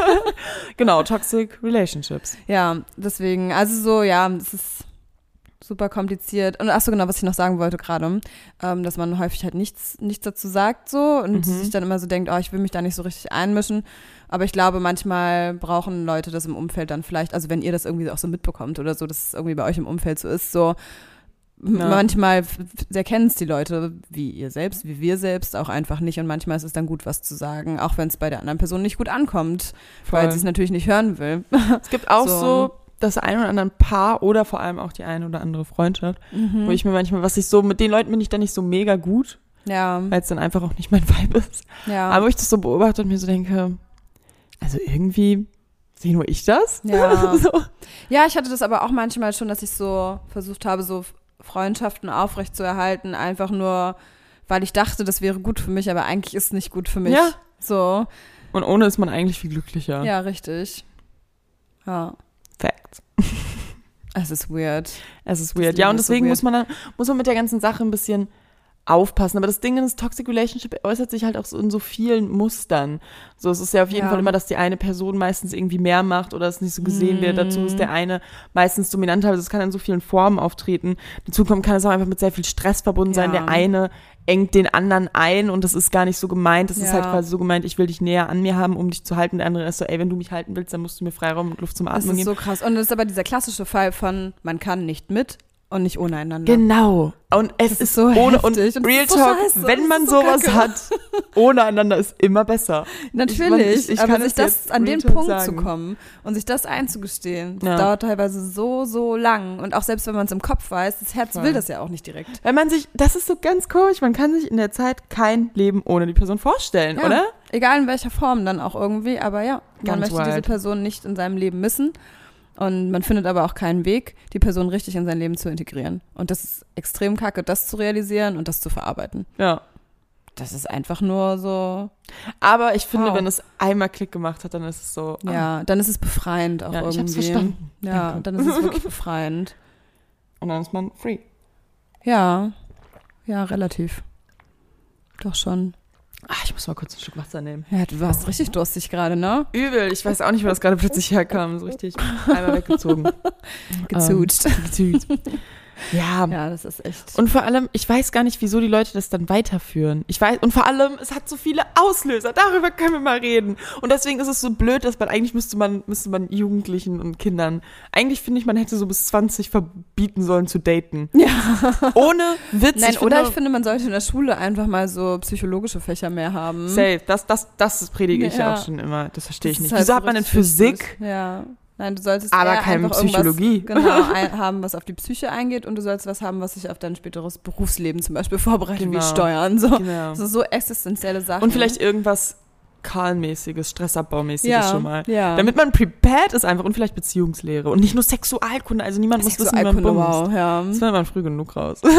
genau, Toxic Relationships. Ja, deswegen, also so, ja, es ist super kompliziert. Und ach so, genau, was ich noch sagen wollte gerade, ähm, dass man häufig halt nichts, nichts dazu sagt so und Mhm. sich dann immer so denkt, oh, ich will mich da nicht so richtig einmischen. Aber ich glaube, manchmal brauchen Leute das im Umfeld dann vielleicht, also wenn ihr das irgendwie auch so mitbekommt oder so, dass es irgendwie bei euch im Umfeld so ist, so Ja. manchmal erkennen es die Leute, wie ihr selbst, wie wir selbst auch einfach nicht und manchmal ist es dann gut, was zu sagen, auch wenn es bei der anderen Person nicht gut ankommt, weil Voll. sie es natürlich nicht hören will. Es gibt auch So. so, das ein oder andere Paar oder vor allem auch die eine oder andere Freundschaft, Mhm. wo ich mir manchmal, was ich so, mit den Leuten bin ich dann nicht so mega gut, ja, weil es dann einfach auch nicht mein Vibe ist. ja. Aber wo ich das so beobachte und mir so denke, also irgendwie sehe nur ich das. Ja. so. Ja, ich hatte das aber auch manchmal schon, dass ich so versucht habe, so Freundschaften aufrechtzuerhalten, einfach nur, weil ich dachte, das wäre gut für mich, aber eigentlich ist es nicht gut für mich. Ja. So, Und ohne ist man eigentlich viel glücklicher. ja, richtig. Ja. Es ist weird. Es ist Das weird. Ja, Leben und so deswegen weird. muss man dann, muss man mit der ganzen Sache ein bisschen aufpassen. Aber das Ding ist, Toxic Relationship äußert sich halt auch so in so vielen Mustern. So, es ist ja auf jeden Ja. Fall immer, dass die eine Person meistens irgendwie mehr macht oder es nicht so gesehen wird. Dazu Mhm. ist der eine meistens dominanter. Also es kann in so vielen Formen auftreten. Dazu kommt, kann es auch einfach mit sehr viel Stress verbunden sein. Ja. Der eine engt den anderen ein und das ist gar nicht so gemeint. Das ist Ja. halt quasi so gemeint, ich will dich näher an mir haben, um dich zu halten. Der andere ist so, ey, wenn du mich halten willst, dann musst du mir Freiraum und Luft zum Das Atmen ist geben. so krass. Und das ist aber dieser klassische Fall von, man kann nicht mit, und nicht ohne einander. Genau. Und es ist ist so ohne heftig und Real so Talk, scheiße, wenn man so sowas kacke. hat, ohne einander ist immer besser. Natürlich, Ich- ich aber kann sich das an Real den Talk Punkt zu sagen. kommen und sich das einzugestehen, das Ja. dauert teilweise so, so lang. Und auch selbst wenn man es im Kopf weiß, das Herz Voll. will das ja auch nicht direkt. Wenn man sich, das ist so ganz komisch, man kann sich in der Zeit kein Leben ohne die Person vorstellen, Ja. oder? Egal in welcher Form dann auch irgendwie, aber ja, man Ganz möchte diese wild. Person nicht in seinem Leben missen. Und man findet aber auch keinen Weg, die Person richtig in sein Leben zu integrieren. Und das ist extrem kacke, das zu realisieren und das zu verarbeiten. Ja. Das ist einfach nur so, Aber ich finde, Wow. wenn es einmal Klick gemacht hat, dann ist es so. ah, ja, dann ist es befreiend auch ja, ich irgendwie. hab's verstanden. Ja, Danke. dann ist es wirklich befreiend. Und dann ist man free. Ja, ja, relativ. Doch schon. Muss mal kurz ein Stück Wasser nehmen. Ja, du warst richtig durstig gerade, ne? Übel, ich weiß auch nicht, wo das gerade plötzlich herkam. So richtig einmal weggezogen. Gezutscht. Gezutscht. Ja. ja, das ist echt. Und vor allem, ich weiß gar nicht, wieso die Leute das dann weiterführen. Ich weiß, und vor allem, es hat so viele Auslöser. Darüber können wir mal reden. Und deswegen ist es so blöd, dass man eigentlich müsste man, müsste man Jugendlichen und Kindern, eigentlich finde ich, man hätte so bis 20 verbieten sollen zu daten. ja. Ohne Witz. Nein, ich oder finde, ich finde, man sollte in der Schule einfach mal so psychologische Fächer mehr haben. Safe. Das, das, das predige ich ja auch schon immer. Das verstehe ich Das ist nicht. halt Wieso so hat man richtig Physik? Ja. Nein, du solltest Aber keine Psychologie. Genau, ein, haben, was auf die Psyche eingeht und du sollst was haben, was sich auf dein späteres Berufsleben zum Beispiel vorbereitet, wie Genau. Steuern. So. Genau. So, so existenzielle Sachen. Und vielleicht irgendwas Karlmäßiges, Stressabbaumäßiges ja, schon mal. Ja. Damit man prepared ist einfach und vielleicht Beziehungslehre und nicht nur Sexualkunde. Also niemand muss wissen, wie man bumst. wow, ja. Das findet man früh genug raus.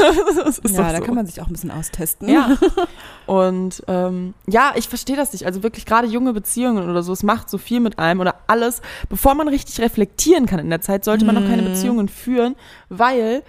Ja, da so. kann man sich auch ein bisschen austesten. ja. Und ähm, ja, ich verstehe das nicht. Also wirklich gerade junge Beziehungen oder so, es macht so viel mit einem oder alles. Bevor man richtig reflektieren kann in der Zeit, sollte man noch keine Mhm. Beziehungen führen, weil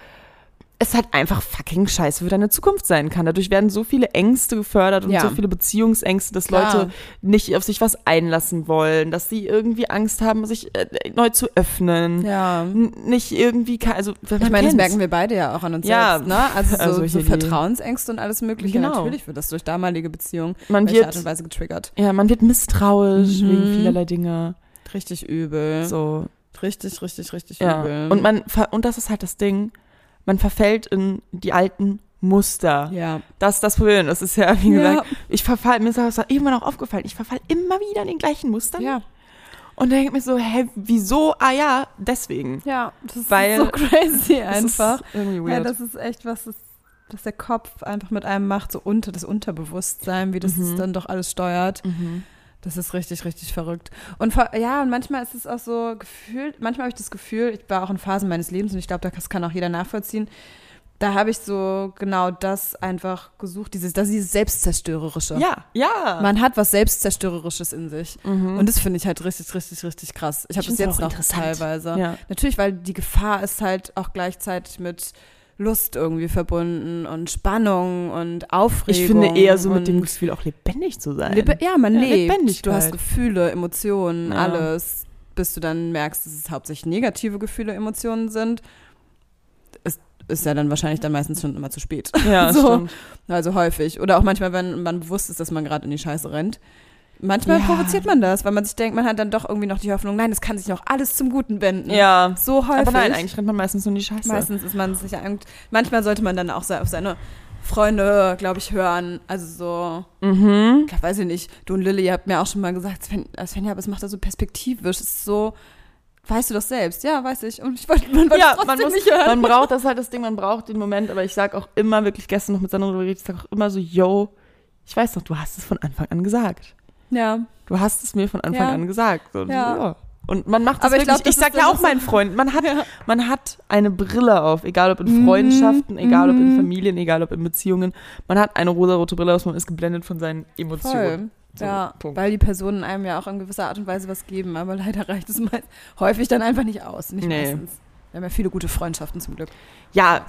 es halt einfach fucking scheiße für deine Zukunft sein kann. Dadurch werden so viele Ängste gefördert und Ja. so viele Beziehungsängste, dass Klar. Leute nicht auf sich was einlassen wollen, dass sie irgendwie Angst haben, sich äh, neu zu öffnen. Ja. Nicht irgendwie, also wenn Ich meine, das merken wir beide ja auch an uns Ja, selbst, ne? Also so, also so Vertrauensängste und alles mögliche. Genau. Natürlich wird das durch damalige Beziehungen man welche Art wird, und Weise getriggert. ja, man wird misstrauisch Mhm. wegen vielerlei Dinge. Richtig übel. So, Richtig, richtig, richtig ja. übel. Und man, ver- und das ist halt das Ding, man verfällt in die alten Muster. ja. Das ist das Problem. Das ist ja, wie Ja. gesagt, ich verfall, mir ist das irgendwann auch aufgefallen, ich verfall immer wieder in den gleichen Mustern. Ja. Und denke mir so, hä, wieso? Ah ja, deswegen. Ja, das ist Weil so crazy einfach. Ist irgendwie Ja, weird. das ist echt was, das, was der Kopf einfach mit einem macht, so unter das Unterbewusstsein, wie das Mhm. dann doch alles steuert. mhm. Das ist richtig, richtig verrückt. Und ja, und manchmal ist es auch so gefühlt, manchmal habe ich das Gefühl, ich war auch in Phasen meines Lebens und ich glaube, das kann auch jeder nachvollziehen. Da habe ich so genau das einfach gesucht, dieses, das ist dieses Selbstzerstörerische. Ja, ja. Man hat was Selbstzerstörerisches in sich. Mhm. Und das finde ich halt richtig, richtig, richtig krass. Ich habe das find's jetzt auch noch teilweise. ja. Natürlich, weil die Gefahr ist halt auch gleichzeitig mit Lust irgendwie verbunden und Spannung und Aufregung. Ich finde eher so mit dem Gefühl, auch lebendig zu sein. Lebe ja, man Ja, lebt. Du hast Gefühle, Emotionen, Ja. alles. Bis du dann merkst, dass es hauptsächlich negative Gefühle, Emotionen sind. Ist, ist ja dann wahrscheinlich dann meistens schon immer zu spät. ja, so. stimmt. Also häufig. Oder auch manchmal, wenn man bewusst ist, dass man gerade in die Scheiße rennt. Manchmal Ja. provoziert man das, weil man sich denkt, man hat dann doch irgendwie noch die Hoffnung, nein, es kann sich noch alles zum Guten wenden. Ja. So häufig. Aber nein, eigentlich rennt man meistens nur in die Scheiße. Meistens ist man sich manchmal sollte man dann auch se- auf seine Freunde, glaube ich, hören. Also so, Mhm. ich weiß ich nicht, du und Lilly, ihr habt mir auch schon mal gesagt, Sven, äh, Svenja, aber es macht das so perspektivisch. Es ist so, weißt du das selbst? Ja, weiß ich. Und ich wollte man wollte Ja, man muss, nicht hören. man braucht das halt das Ding, man braucht den Moment, aber ich sag auch immer, wirklich gestern noch mit Sandra drüber geredet, ich sag auch immer so, yo, ich weiß doch, du hast es von Anfang an gesagt. Ja. Du hast es mir von Anfang Ja. an gesagt. Und, Ja. ja. Und man macht das Aber ich wirklich, glaub, das ich sag ja auch meinen Freunden, man hat, Ja. man hat eine Brille auf, egal ob in Mhm, Freundschaften, egal ob in mhm. Familien, egal ob in Beziehungen. Man hat eine rosarote Brille auf, man ist geblendet von seinen Emotionen. So, ja, Punkt. weil die Personen einem ja auch in gewisser Art und Weise was geben, aber leider reicht es meist häufig dann einfach nicht aus. Nicht Nee. meistens. Wir haben ja viele gute Freundschaften zum Glück. Ja,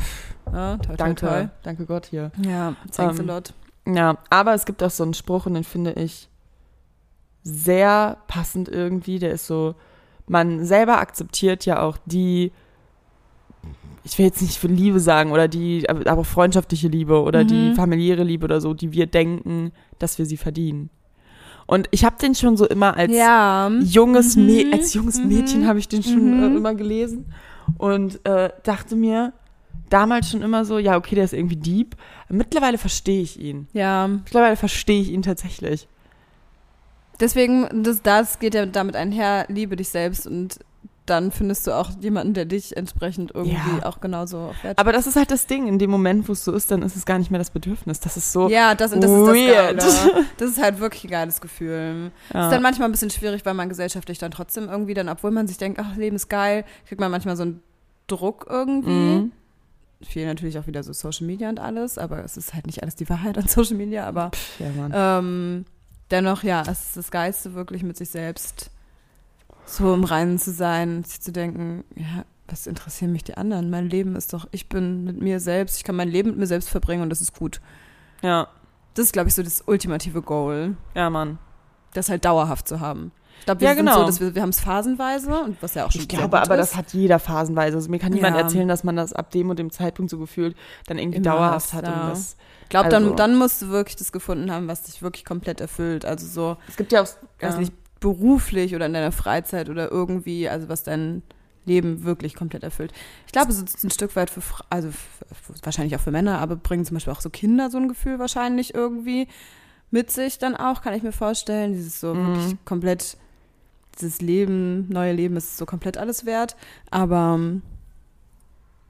Ja, toi, danke, toi. danke Gott hier. Ja, thanks Ähm, a lot. Ja, aber es gibt auch so einen Spruch und den finde ich sehr passend irgendwie. Der ist so, man selber akzeptiert ja auch die, ich will jetzt nicht für Liebe sagen, oder die, aber freundschaftliche Liebe oder die Mhm. familiäre Liebe oder so, die wir denken, dass wir sie verdienen. Und ich habe den schon so immer als Ja. junges, Mhm. Mä- als junges Mhm. Mädchen habe ich den schon Mhm. äh, immer gelesen und äh, dachte mir, damals schon immer so, ja, okay, der ist irgendwie deep. Mittlerweile verstehe ich ihn. Ja, Mittlerweile verstehe ich ihn tatsächlich. Deswegen, das, das geht ja damit einher, liebe dich selbst und dann findest du auch jemanden, der dich entsprechend irgendwie Ja. auch genauso auch wert. Aber das ist halt das Ding. In dem Moment, wo es so ist, dann ist es gar nicht mehr das Bedürfnis. Das ist so. ja, das, das ist weird. das Geile. Das ist halt wirklich ein geiles Gefühl. Ja. Ist dann manchmal ein bisschen schwierig, weil man gesellschaftlich dann trotzdem irgendwie dann, obwohl man sich denkt, ach, Leben ist geil, kriegt man manchmal so einen Druck irgendwie. Mhm. Viel natürlich auch wieder so Social Media und alles, aber es ist halt nicht alles die Wahrheit an Social Media, aber Ja, Mann. ähm, dennoch, ja, es ist das Geilste, wirklich mit sich selbst so im Reinen zu sein, sich zu denken, ja, was interessieren mich die anderen? Mein Leben ist doch, ich bin mit mir selbst, ich kann mein Leben mit mir selbst verbringen und das ist gut. Ja, Das ist, glaube ich, so das ultimative Goal, ja, Mann. das halt dauerhaft zu haben. Ich glaube, wir Ja, genau. so, dass wir, wir haben es phasenweise und was ja auch schon Ich glaube aber, ist. das hat jeder phasenweise. Also mir kann niemand Ja. erzählen, dass man das ab dem und dem Zeitpunkt so gefühlt dann irgendwie Immer dauerhaft hat. ja. Und das, Ich glaube, also- dann, dann musst du wirklich das gefunden haben, was dich wirklich komplett erfüllt. Also so, es gibt ja auch. weiß nicht, beruflich oder in deiner Freizeit oder irgendwie, also was dein Leben wirklich komplett erfüllt. Ich glaube, es ist ein Stück weit für, also f- f- wahrscheinlich auch für Männer, aber bringen zum Beispiel auch so Kinder so ein Gefühl wahrscheinlich irgendwie mit sich dann auch, kann ich mir vorstellen. Dieses so Mhm. wirklich komplett, dieses Leben, neue Leben ist so komplett alles wert. Aber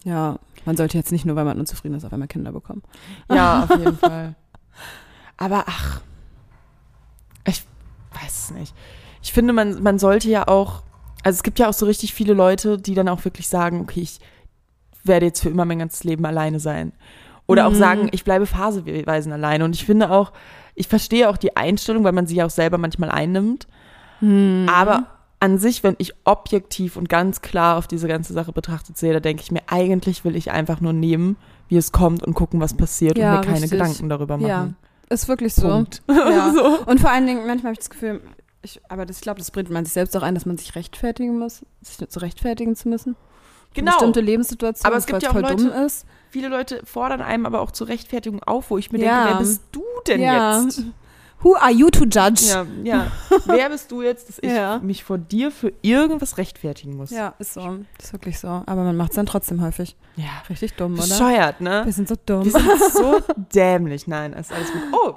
ja, man sollte jetzt nicht nur, weil man unzufrieden ist, auf einmal Kinder bekommen. Ja, auf jeden Fall. Aber ach, ich weiß es nicht. Ich finde, man, man sollte ja auch, also es gibt ja auch so richtig viele Leute, die dann auch wirklich sagen, okay, ich werde jetzt für immer mein ganzes Leben alleine sein. Oder auch Mhm. sagen, ich bleibe phaseweise alleine. Und ich finde auch, ich verstehe auch die Einstellung, weil man sie ja auch selber manchmal einnimmt. Mhm. Aber an sich, wenn ich objektiv und ganz klar auf diese ganze Sache betrachtet sehe, da denke ich mir, eigentlich will ich einfach nur nehmen, wie es kommt und gucken, was passiert Ja, und mir keine richtig. Gedanken darüber machen. Ja, ist wirklich so. Ja. so. Und vor allen Dingen, manchmal habe ich das Gefühl, ich, aber das, ich glaube, das bringt man sich selbst auch ein, dass man sich rechtfertigen muss, sich zu rechtfertigen zu müssen. Genau. Bestimmte Lebenssituationen, Aber es gibt ja auch voll dumm Leute- ist. Viele Leute fordern einem aber auch zur Rechtfertigung auf, wo ich mir Ja. denke, wer bist du denn jetzt? Who are you to judge? Ja, ja. wer bist du jetzt, dass ich Ja. mich vor dir für irgendwas rechtfertigen muss? Ja, ist so. Ist wirklich so. Aber man macht es dann trotzdem häufig. Ja. Richtig dumm, oder? Bescheuert, ne? Wir sind so dumm. Wir sind so dämlich. Nein, ist alles gut. Oh,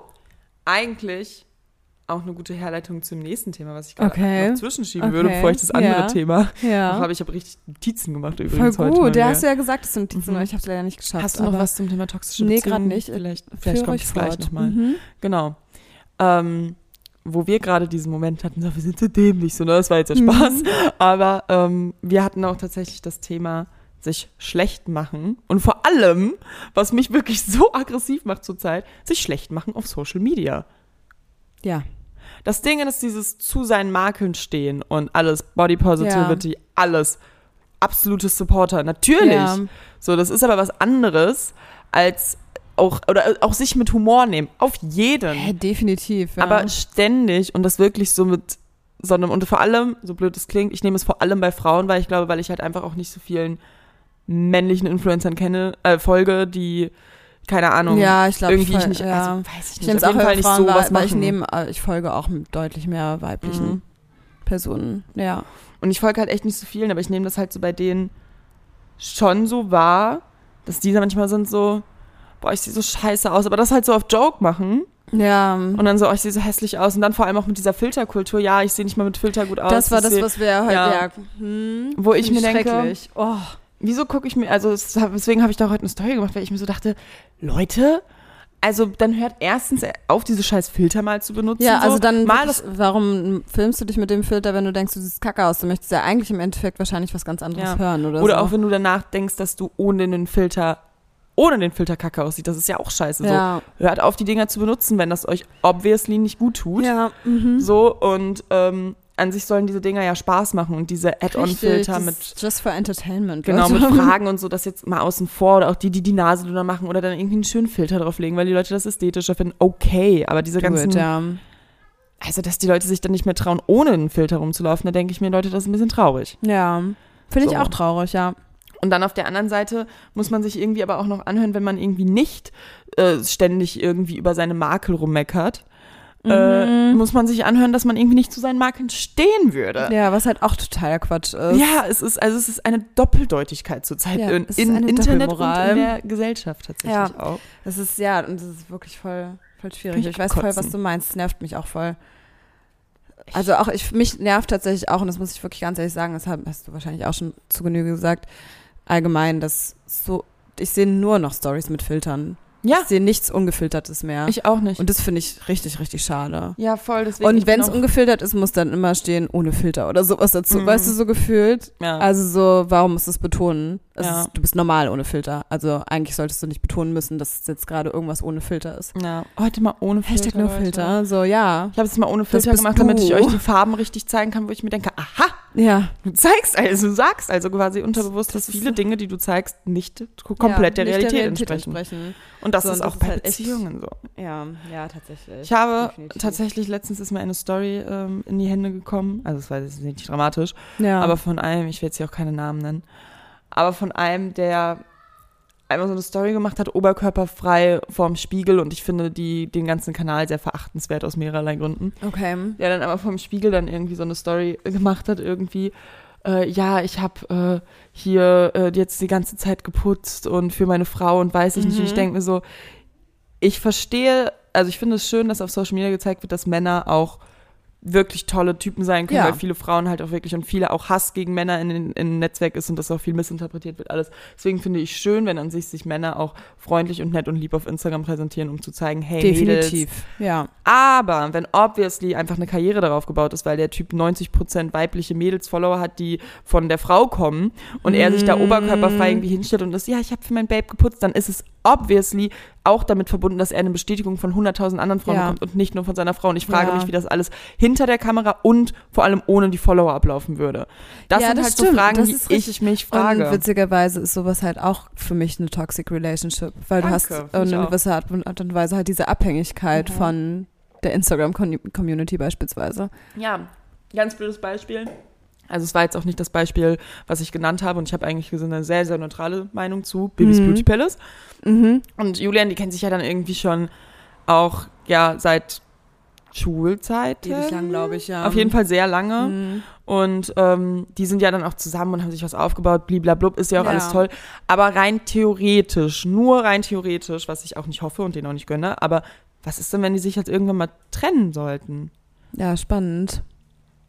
eigentlich auch eine gute Herleitung zum nächsten Thema, was ich gerade Okay. noch zwischenschieben Okay. würde, bevor ich das andere Ja. Thema ja. habe. Ich habe richtig Notizen gemacht Voll übrigens heute. mal gut. Ja, wieder. hast du ja gesagt, dass du Notizen Mhm. Ich habe es leider nicht geschafft. Hast du noch was zum Thema toxische Nee, Beziehungen? grad nicht. Vielleicht, vielleicht kommt es gleich nochmal. Mhm. Genau. Ähm, wo wir gerade diesen Moment hatten, wir sind so dämlich, so, ne? das war jetzt der Mhm. Spaß. Aber ähm, wir hatten auch tatsächlich das Thema sich schlecht machen und vor allem, was mich wirklich so aggressiv macht zurzeit, sich schlecht machen auf Social Media. Ja. Das Ding ist dieses zu seinen Makeln stehen und alles, Body Positivity, alles, absolute Supporter, natürlich. Ja. So, das ist aber was anderes als auch, oder auch sich mit Humor nehmen. Auf jeden. Hä, definitiv. Ja. Aber ständig und das wirklich so mit so einem, und vor allem, so blöd es klingt, ich nehme es vor allem bei Frauen, weil ich glaube, weil ich halt einfach auch nicht so vielen männlichen Influencern kenne, äh, folge, die, keine Ahnung, ja, ich glaube, irgendwie ich, ich nicht, ja. also weiß ich Ich nicht, nehme es auch Fall nicht Frauen so was weil ich nehme, äh, ich folge auch deutlich mehr weiblichen Mhm. Personen. Ja. Und ich folge halt echt nicht so vielen, aber ich nehme das halt so bei denen schon so wahr, dass diese manchmal sind so, boah, ich sehe so scheiße aus, aber das halt so auf Joke machen Ja. und dann so, oh, ich sehe so hässlich aus und dann vor allem auch mit dieser Filterkultur, ja, ich sehe nicht mal mit Filter gut aus. das war das, was wir heute, ja. ja. Hm, Wo ich mir denke-. Oh. Wieso gucke ich mir, also es- deswegen habe ich da heute eine Story gemacht, weil ich mir so dachte, Leute, also dann hört erstens auf, diese scheiß Filter mal zu benutzen. Ja, so. also dann, mal das, warum filmst du dich mit dem Filter, wenn du denkst, du siehst kacke aus? Du möchtest ja eigentlich im Endeffekt wahrscheinlich was ganz anderes Ja. hören oder, oder so. auch wenn du danach denkst, dass du ohne den Filter, ohne den Filter kacke aussieht, das ist ja auch scheiße. ja. So. Hört auf, die Dinger zu benutzen, wenn das euch obviously nicht gut tut. Ja, mhm. So, und ähm, an sich sollen diese Dinger ja Spaß machen und diese Add-on-Filter mit Just for Entertainment. Genau, Leute. mit Fragen und so, das jetzt mal außen vor oder auch die, die die Nase drüber machen oder dann irgendwie einen schönen Filter drauflegen, weil die Leute das ästhetischer finden. Okay, aber diese Do ganzen, it, ja. also dass die Leute sich dann nicht mehr trauen, ohne einen Filter rumzulaufen, da denke ich mir, Leute, das ist ein bisschen traurig. Ja. Finde ich So. auch traurig, ja. Und dann auf der anderen Seite muss man sich irgendwie aber auch noch anhören, wenn man irgendwie nicht äh, ständig irgendwie über seine Makel rummeckert, äh, muss man sich anhören, dass man irgendwie nicht zu seinen Marken stehen würde. Ja, was halt auch totaler Quatsch ist. Ja, es ist, also es ist eine Doppeldeutigkeit zurzeit Ja, in, in Internet und in der Gesellschaft tatsächlich Ja. auch. Das ist, ja, und das ist wirklich voll, voll schwierig. Ich Ich weiß voll, kotzen. was du meinst. Es nervt mich auch voll. Also auch ich, mich nervt tatsächlich auch, und das muss ich wirklich ganz ehrlich sagen, das hast du wahrscheinlich auch schon zu Genüge gesagt, allgemein, dass so, ich sehe nur noch Stories mit Filtern. Ja, Ich sehe nichts Ungefiltertes mehr. ich auch nicht. und das finde ich richtig, richtig schade. ja, voll. Deswegen Und wenn es ungefiltert ist, muss dann immer stehen, ohne Filter oder sowas dazu. Mhm. Weißt du, so gefühlt. ja. Also so, warum musst du es betonen? Ja. ist, du bist normal ohne Filter. Also eigentlich solltest du nicht betonen müssen, dass es jetzt gerade irgendwas ohne Filter ist. ja. Heute mal ohne Filter. Hashtag no Leute. Filter. So, ja. Ich habe es mal ohne Filter gemacht, damit ich du. euch die Farben richtig zeigen kann, wo ich mir denke, aha, Ja. du zeigst also, du sagst also quasi unterbewusst, das dass viele Dinge, die du zeigst, nicht komplett der, nicht Realität entsprechen. entsprechen. Und das So, ist und auch das bei halt Beziehungen so. Ja, ja, tatsächlich. Ich habe Definitiv. tatsächlich, letztens ist mir eine Story ähm, in die Hände gekommen, also es war jetzt nicht dramatisch, ja. aber von einem, ich will jetzt hier auch keine Namen nennen, aber von einem, der einmal so eine Story gemacht hat, oberkörperfrei vorm Spiegel und ich finde die, den ganzen Kanal sehr verachtenswert aus mehrerlei Gründen. okay. Der dann aber vorm Spiegel dann irgendwie so eine Story gemacht hat, irgendwie, äh, ja, ich habe äh, hier äh, jetzt die ganze Zeit geputzt und für meine Frau und weiß ich nicht. Und ich Mhm. denke mir so, ich verstehe, also ich finde es schön, dass auf Social Media gezeigt wird, dass Männer auch wirklich tolle Typen sein können, Ja. weil viele Frauen halt auch wirklich und viele auch Hass gegen Männer in in Netzwerk ist und das auch viel missinterpretiert wird alles. Deswegen finde ich schön, wenn an sich sich Männer auch freundlich und nett und lieb auf Instagram präsentieren, um zu zeigen, hey Mädels, Definitiv. Ja. aber wenn obviously einfach eine Karriere darauf gebaut ist, weil der Typ 90% weibliche Mädels-Follower hat, die von der Frau kommen und er sich da Mm. oberkörperfrei irgendwie hinstellt und das, ja, ich habe für mein Babe geputzt, dann ist es obviously auch damit verbunden, dass er eine Bestätigung von 100.000 anderen Frauen Ja. bekommt und nicht nur von seiner Frau. Und ich frage Ja. mich, wie das alles hinter der Kamera und vor allem ohne die Follower ablaufen würde. Das Ja, sind das halt stimmt. so Fragen, Das die ich mich frage. Und witzigerweise ist sowas halt auch für mich eine toxic relationship, weil Danke, du hast in gewisser Art und Art und Weise halt diese Abhängigkeit Mhm. von der Instagram-Community beispielsweise. Ja, ganz blödes Beispiel. Also es war jetzt auch nicht das Beispiel, was ich genannt habe und ich habe eigentlich so eine sehr, sehr neutrale Meinung zu Bibis Mhm. Beauty Palace. Mhm. Und Julian, die kennt sich ja dann irgendwie schon auch, ja, seit Schulzeit. Ewig lang, glaube ich, ja. Auf jeden Fall sehr lange. Mhm. Und ähm, die sind ja dann auch zusammen und haben sich was aufgebaut, bliblablub, ist ja auch Ja. alles toll. Aber rein theoretisch, nur rein theoretisch, was ich auch nicht hoffe und denen auch nicht gönne, aber was ist denn, wenn die sich jetzt irgendwann mal trennen sollten? Ja, spannend.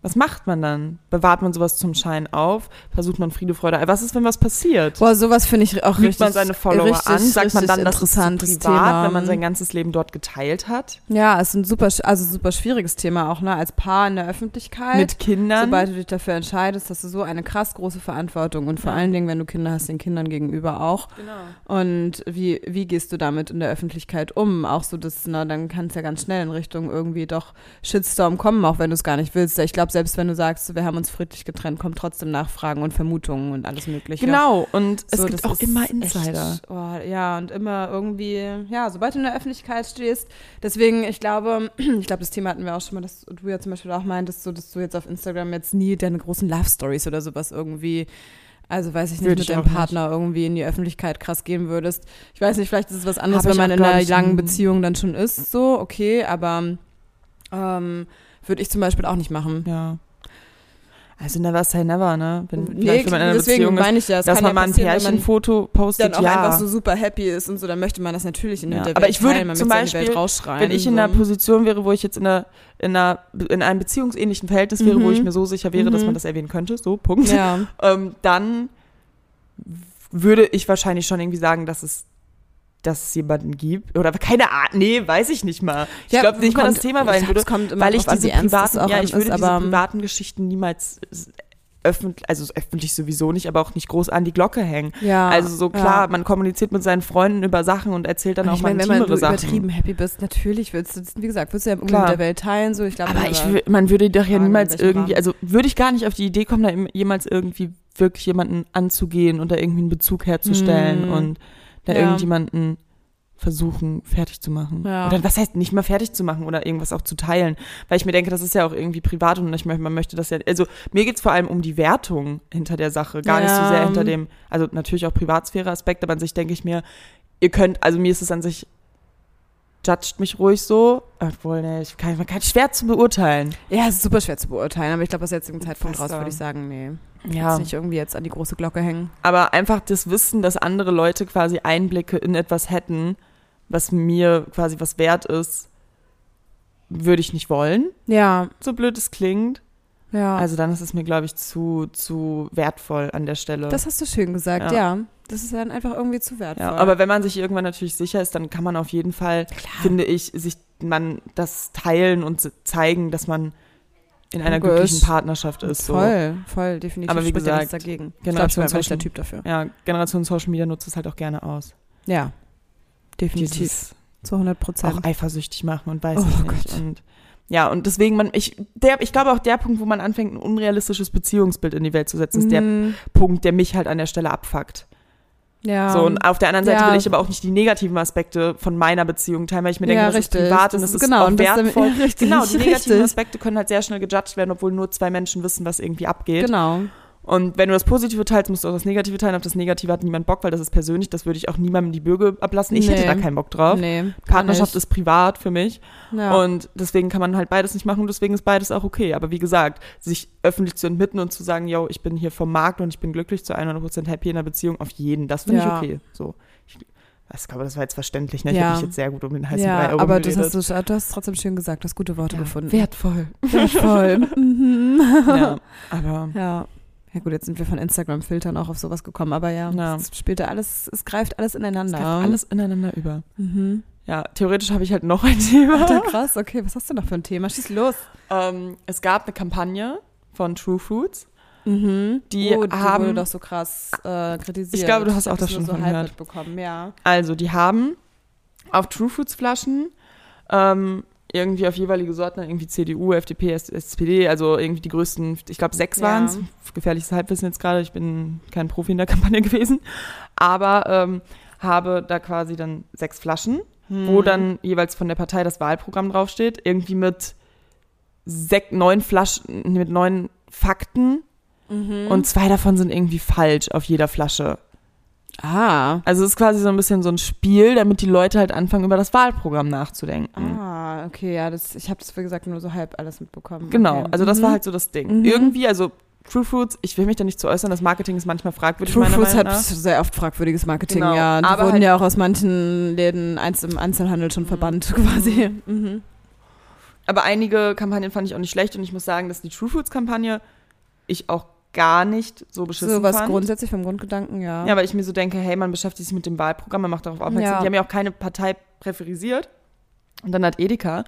Was macht man dann? Bewahrt man sowas zum Schein auf? Versucht man Friede, Freude? Was ist, wenn was passiert? Boah, sowas finde ich auch Lügt richtig man seine Follower richtig, an? Sagt man dann, das ist privat, interessantes Thema. wenn man sein ganzes Leben dort geteilt hat? Ja, es ist ein super, also super schwieriges Thema auch, ne? Als Paar in der Öffentlichkeit. Mit Kindern? Sobald du dich dafür entscheidest, hast du so eine krass große Verantwortung und vor Ja. allen Dingen, wenn du Kinder hast, den Kindern gegenüber auch. genau. Und wie, wie gehst du damit in der Öffentlichkeit um? Auch so, dass, na, dann kann es ja ganz schnell in Richtung irgendwie doch Shitstorm kommen, auch wenn du es gar nicht willst. Ich glaube, selbst wenn du sagst, wir haben uns friedlich getrennt, kommen trotzdem Nachfragen und Vermutungen und alles Mögliche. Genau, und es So, gibt das auch immer echt, Insider. oh, ja, und immer irgendwie, ja, sobald du in der Öffentlichkeit stehst. Deswegen, ich glaube, ich glaube, das Thema hatten wir auch schon mal, dass du ja zum Beispiel auch meintest, so, dass du jetzt auf Instagram jetzt nie deine großen Love Stories oder sowas irgendwie, also weiß ich nicht, Würde mit deinem auch nicht. Partner irgendwie in die Öffentlichkeit krass gehen würdest. Ich weiß nicht, vielleicht ist es was anderes, Hab wenn man auch, in einer langen n- Beziehung dann schon ist, so, okay, aber ähm, würde ich zum Beispiel auch nicht machen. Ja. Also never say never, ne? Wenn, Nee, wenn man in einer deswegen Beziehung meine ich ja, es dass man ja mal ein Pärchenfoto postet, dann auch ja. einfach so super happy ist und so, dann möchte man das natürlich in Ja, der Welt aber ich würde teilen, zum Beispiel, wenn ich in einer Position wäre, wo ich jetzt in einer, in einer, in einem beziehungsähnlichen Verhältnis wäre, wo Mhm. ich mir so sicher wäre, dass Mhm. man das erwähnen könnte, so, Punkt. ja. ähm, dann würde ich wahrscheinlich schon irgendwie sagen, dass es dass es jemanden gibt. Oder keine Ahnung, nee, weiß ich nicht mal. Ich Ja, glaube nicht mal das Thema, ich weil, glaub, würde, kommt immer weil ich diese privaten, ja, ich würde ist, diese privaten Geschichten niemals öffentlich, also öffentlich sowieso nicht, aber auch nicht groß an die Glocke hängen. Ja, also so klar, ja. man kommuniziert mit seinen Freunden über Sachen und erzählt dann Und auch ich mal meine, wenn man intimere du Sachen. übertrieben happy bist, natürlich willst du, wie gesagt, willst du ja Klar. mit der Welt teilen, so, ich glaube, Aber ich, man würde doch ja niemals irgendwie, Rahmen. also würde ich gar nicht auf die Idee kommen, da jemals irgendwie wirklich jemanden anzugehen und da irgendwie einen Bezug herzustellen Hm. und da Ja. irgendjemanden versuchen, fertig zu machen. Ja. Oder was heißt nicht mal fertig zu machen oder irgendwas auch zu teilen. Weil ich mir denke, das ist ja auch irgendwie privat und ich, möchte- man möchte das ja, also mir geht's vor allem um die Wertung hinter der Sache, gar nicht so Ja. sehr hinter dem, also natürlich auch Privatsphäre-Aspekt, aber an sich denke ich mir, ihr könnt, also mir ist es an sich judgt mich ruhig so. Obwohl, ne, ich kann, man kann schwer zu beurteilen. Ja, es ist super schwer zu beurteilen, aber ich glaube, aus jetzigen Zeitpunkt raus würde ich sagen, nee. Ja. Jetzt nicht irgendwie jetzt an die große Glocke hängen. Aber einfach das Wissen, dass andere Leute quasi Einblicke in etwas hätten, was mir quasi was wert ist, würde ich nicht wollen. Ja, So blöd es klingt. Ja. Also dann ist es mir, glaube ich, zu, zu wertvoll an der Stelle. das hast du schön gesagt, Ja. ja. Das ist dann einfach irgendwie zu wertvoll. ja, aber wenn man sich irgendwann natürlich sicher ist, dann kann man auf jeden Fall, finde ich, sich man das teilen und zeigen, dass man in einer Logisch. glücklichen Partnerschaft ist. So. voll, voll, definitiv. Aber wie spricht ja gesagt, dagegen. Ich Generation ich einfach nicht Social- der Typ dafür. Ja, Generation Social Media nutzt es halt auch gerne aus. Ja, definitiv. Dieses Zu 100% auch Prozent. eifersüchtig machen und weiß Oh ich nicht. Gott. Und ja, und deswegen, man, ich, der, ich glaube auch der Punkt, wo man anfängt, ein unrealistisches Beziehungsbild in die Welt zu setzen, ist der Mhm. Punkt, der mich halt an der Stelle abfuckt. Ja. So, und auf der anderen Seite Ja. will ich aber auch nicht die negativen Aspekte von meiner Beziehung teilen, weil ich mir denke, Ja, das richtig. ist privat und Das ist- genau, auch und das ist- wertvoll. ja, richtig, genau, die negativen richtig. Aspekte können halt sehr schnell gejudged werden, obwohl nur zwei Menschen wissen, was irgendwie abgeht. Genau. Und wenn du das Positive teilst, musst du auch das Negative teilen. Auf das Negative hat niemand Bock, weil das ist persönlich. Das würde ich auch niemandem die Bürger ablassen. Ich hätte Nee. da keinen Bock drauf. Nee, Partnerschaft ist privat für mich. Ja. Und deswegen kann man halt beides nicht machen und deswegen ist beides auch okay. Aber wie gesagt, sich öffentlich zu entmitten und zu sagen, yo, ich bin hier vom Markt und ich bin glücklich zu 100% happy in einer Beziehung, auf jeden, das finde Ja. ich okay. So. Ich, ich glaube, das war jetzt verständlich. Ne? Ich Ja. habe mich jetzt sehr gut um den heißen ja, Brei herum aber das hast du, du hast trotzdem schön gesagt, du hast gute Worte ja, gefunden. Wertvoll. Wertvoll. mhm. ja, aber Ja. Ja gut, jetzt sind wir von Instagram-Filtern auch auf sowas gekommen, aber ja, Ja. es spielt da alles, es greift alles es ineinander. greift alles ineinander über. Mhm. Ja, theoretisch habe ich halt noch ein Thema. Alter, krass, okay, was hast du noch für ein Thema? Schieß los. Ähm, es gab eine Kampagne von True Foods. Mhm. Die oh, haben- wurde doch so krass äh, kritisiert. Ich glaube, du hast auch das schon so von gehört. ja. Also, die haben auf True Foods Flaschen ähm, irgendwie auf jeweilige Sorten, irgendwie CDU, FDP, SPD, also irgendwie die größten, ich glaube sechs Ja. waren es. Gefährliches Halbwissen jetzt gerade, ich bin kein Profi in der Kampagne gewesen. Aber ähm, habe da quasi dann sechs Flaschen, wo Mhm. dann jeweils von der Partei das Wahlprogramm draufsteht, irgendwie mit sech, neun Flaschen, mit neun Fakten Mhm. und zwei davon sind irgendwie falsch auf jeder Flasche. Ah. Also es ist quasi so ein bisschen so ein Spiel, damit die Leute halt anfangen, über das Wahlprogramm nachzudenken. Ah, okay, ja, das, ich habe das, wie gesagt, nur so halb alles mitbekommen. Genau, okay. also das Mhm. war halt so das Ding. Mhm. Irgendwie, also True Foods, ich will mich da nicht zu äußern, das Marketing ist manchmal fragwürdig, True Foods hat sehr oft fragwürdiges Marketing, Genau, ja. Die aber wurden halt- ja auch aus manchen Läden eins im Einzelhandel schon verbannt quasi. Mhm. Aber einige Kampagnen fand ich auch nicht schlecht und ich muss sagen, dass die True Foods Kampagne ich auch gar nicht so beschissen So was fand. grundsätzlich vom Grundgedanken, ja. Ja, weil ich mir so denke, hey, man beschäftigt sich mit dem Wahlprogramm, man macht darauf aufmerksam. Ja. Die haben ja auch keine Partei präferisiert. Und dann hat Edeka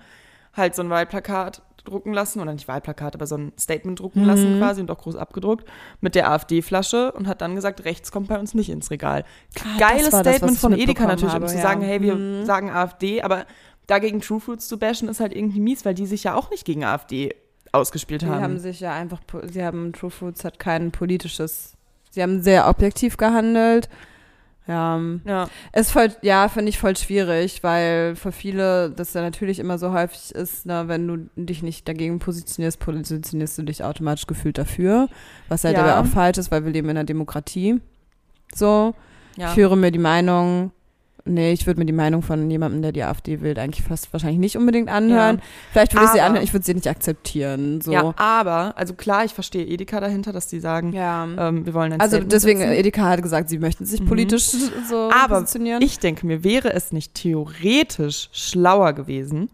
halt so ein Wahlplakat drucken lassen, oder nicht Wahlplakat, aber so ein Statement drucken Mhm. lassen quasi und auch groß abgedruckt mit der AfD-Flasche und hat dann gesagt, rechts kommt bei uns nicht ins Regal. Ah, Geiles das das, Statement ich von Edeka natürlich, um habe, zu ja. sagen, hey, wir Mhm. sagen AfD, aber dagegen True Foods zu bashen ist halt irgendwie mies, weil die sich ja auch nicht gegen AfD ausgespielt haben. haben sich ja einfach, sie haben, True Foods hat kein politisches, sie haben sehr objektiv gehandelt. Ja, ja. ist voll, ja, finde ich voll schwierig, weil für viele das ja natürlich immer so häufig ist, ne, wenn du dich nicht dagegen positionierst, positionierst du dich automatisch gefühlt dafür, was halt Ja. aber auch falsch ist, weil wir leben in einer Demokratie. So, ja. ich höre mir die Meinung, nee, ich würde mir die Meinung von jemandem, der die AfD wählt, eigentlich fast wahrscheinlich nicht unbedingt anhören. Ja. Vielleicht würde ich sie Aber- anhören, ich würde sie nicht akzeptieren. So. ja, aber, also klar, ich verstehe Edeka dahinter, dass die sagen, Ja. ähm, wir wollen ein Also Statement deswegen, setzen. Edeka hat gesagt, sie möchten sich Mhm. politisch so Aber positionieren. Ich denke mir, wäre es nicht theoretisch schlauer gewesen,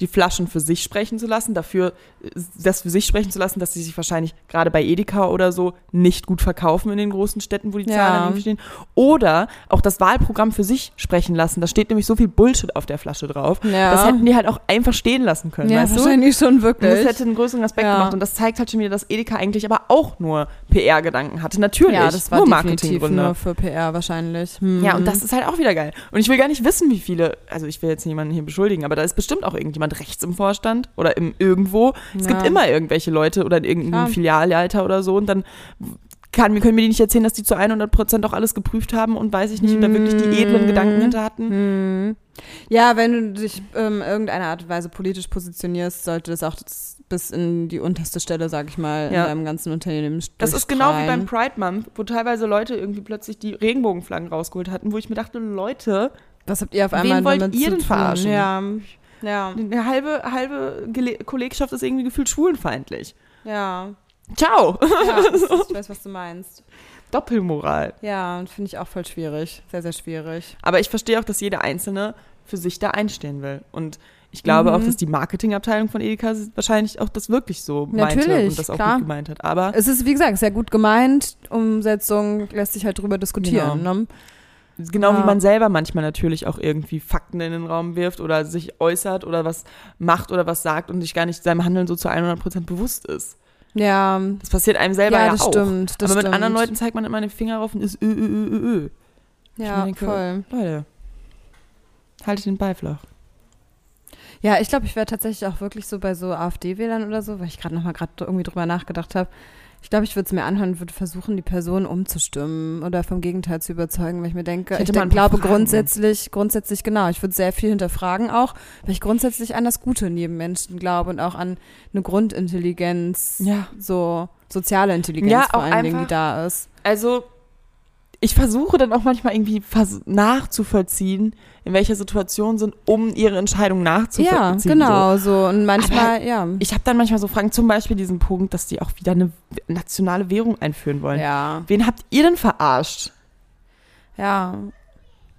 die Flaschen für sich sprechen zu lassen, dafür äh, das für sich sprechen zu lassen, dass sie sich wahrscheinlich gerade bei Edeka oder so nicht gut verkaufen in den großen Städten, wo die Zahlen Ja. stehen. Oder auch das Wahlprogramm für sich sprechen lassen. Da steht nämlich so viel Bullshit auf der Flasche drauf. ja. Das hätten die halt auch einfach stehen lassen können, ja, weißt du? wahrscheinlich schon Und wirklich. das hätte einen größeren Aspekt Ja. gemacht. Und das zeigt halt schon wieder, dass Edeka eigentlich aber auch nur PR-Gedanken hatte. Natürlich, ja, das war nur Marketinggründe. nur für PR wahrscheinlich. Hm. Ja, und das ist halt auch wieder geil. Und ich will gar nicht wissen, wie viele, also ich will jetzt niemanden hier beschuldigen, aber da ist bestimmt auch irgendjemand rechts im Vorstand oder im irgendwo. Es Ja. gibt immer irgendwelche Leute oder in irgendeinem Klar. Filialleiter oder so und dann kann, können mir die nicht erzählen, dass die zu 100 Prozent auch alles geprüft haben und weiß ich nicht, und da wirklich die edlen Hm. Gedanken hinter hatten. Hm. Ja, wenn du dich ähm, irgendeiner Art und Weise politisch positionierst, sollte das auch das bis in die unterste Stelle, sag ich mal, Ja. in deinem ganzen Unternehmen Das ist genau wie beim. Pride Month, wo teilweise Leute irgendwie plötzlich die Regenbogenflaggen rausgeholt hatten, wo ich mir dachte, Leute, Was habt ihr auf Wen einmal wollt damit ihr zu denn verarschen? Ja, ja, Eine halbe, halbe Gele Kollegschaft ist irgendwie gefühlt schwulenfeindlich. ja. Ciao. ja ich weiß, was du meinst. Doppelmoral. Ja, und finde ich auch voll schwierig. Sehr, sehr schwierig. Aber ich verstehe auch, dass jeder Einzelne für sich da einstehen will. Und ich glaube Mhm. auch, dass die Marketingabteilung von Edeka wahrscheinlich auch das wirklich so meinte Natürlich, und das auch klar. gut gemeint hat. Aber Es ist, wie gesagt, sehr gut gemeint. Umsetzung lässt sich halt drüber diskutieren. Genau. Ne? Genau Ja. wie man selber manchmal natürlich auch irgendwie Fakten in den Raum wirft oder sich äußert oder was macht oder was sagt und sich gar nicht seinem Handeln so zu 100% bewusst ist. Ja, Das passiert einem selber ja, ja, das auch. stimmt. Das Aber mit stimmt. anderen Leuten zeigt man immer den Finger rauf und ist ö, ö, ö, ö, ö. Ja, denke, voll. Leute, haltet den Ball flach. Ja, ich glaube, ich wäre tatsächlich auch wirklich so bei so AfD-Wählern oder so, weil ich gerade nochmal gerade irgendwie drüber nachgedacht habe. Ich glaube, ich würde es mir anhören und würde versuchen, die Person umzustimmen oder vom Gegenteil zu überzeugen, weil ich mir denke, Ich ich, denk, glaube Fragen. grundsätzlich, grundsätzlich genau, ich würde sehr viel hinterfragen auch, weil ich grundsätzlich an das Gute in jedem Menschen glaube und auch an eine Grundintelligenz, Ja. so soziale Intelligenz Ja, vor allen Dingen, die einfach- da ist. Also, ich versuche dann auch manchmal irgendwie nachzuvollziehen, in welcher Situation sind, um ihre Entscheidung nachzuvollziehen. Ja, So. genau, so und manchmal, ja. Ich habe dann manchmal so Fragen, zum Beispiel diesen Punkt, dass die auch wieder eine nationale Währung einführen wollen. Ja, Wen habt ihr denn verarscht? ja.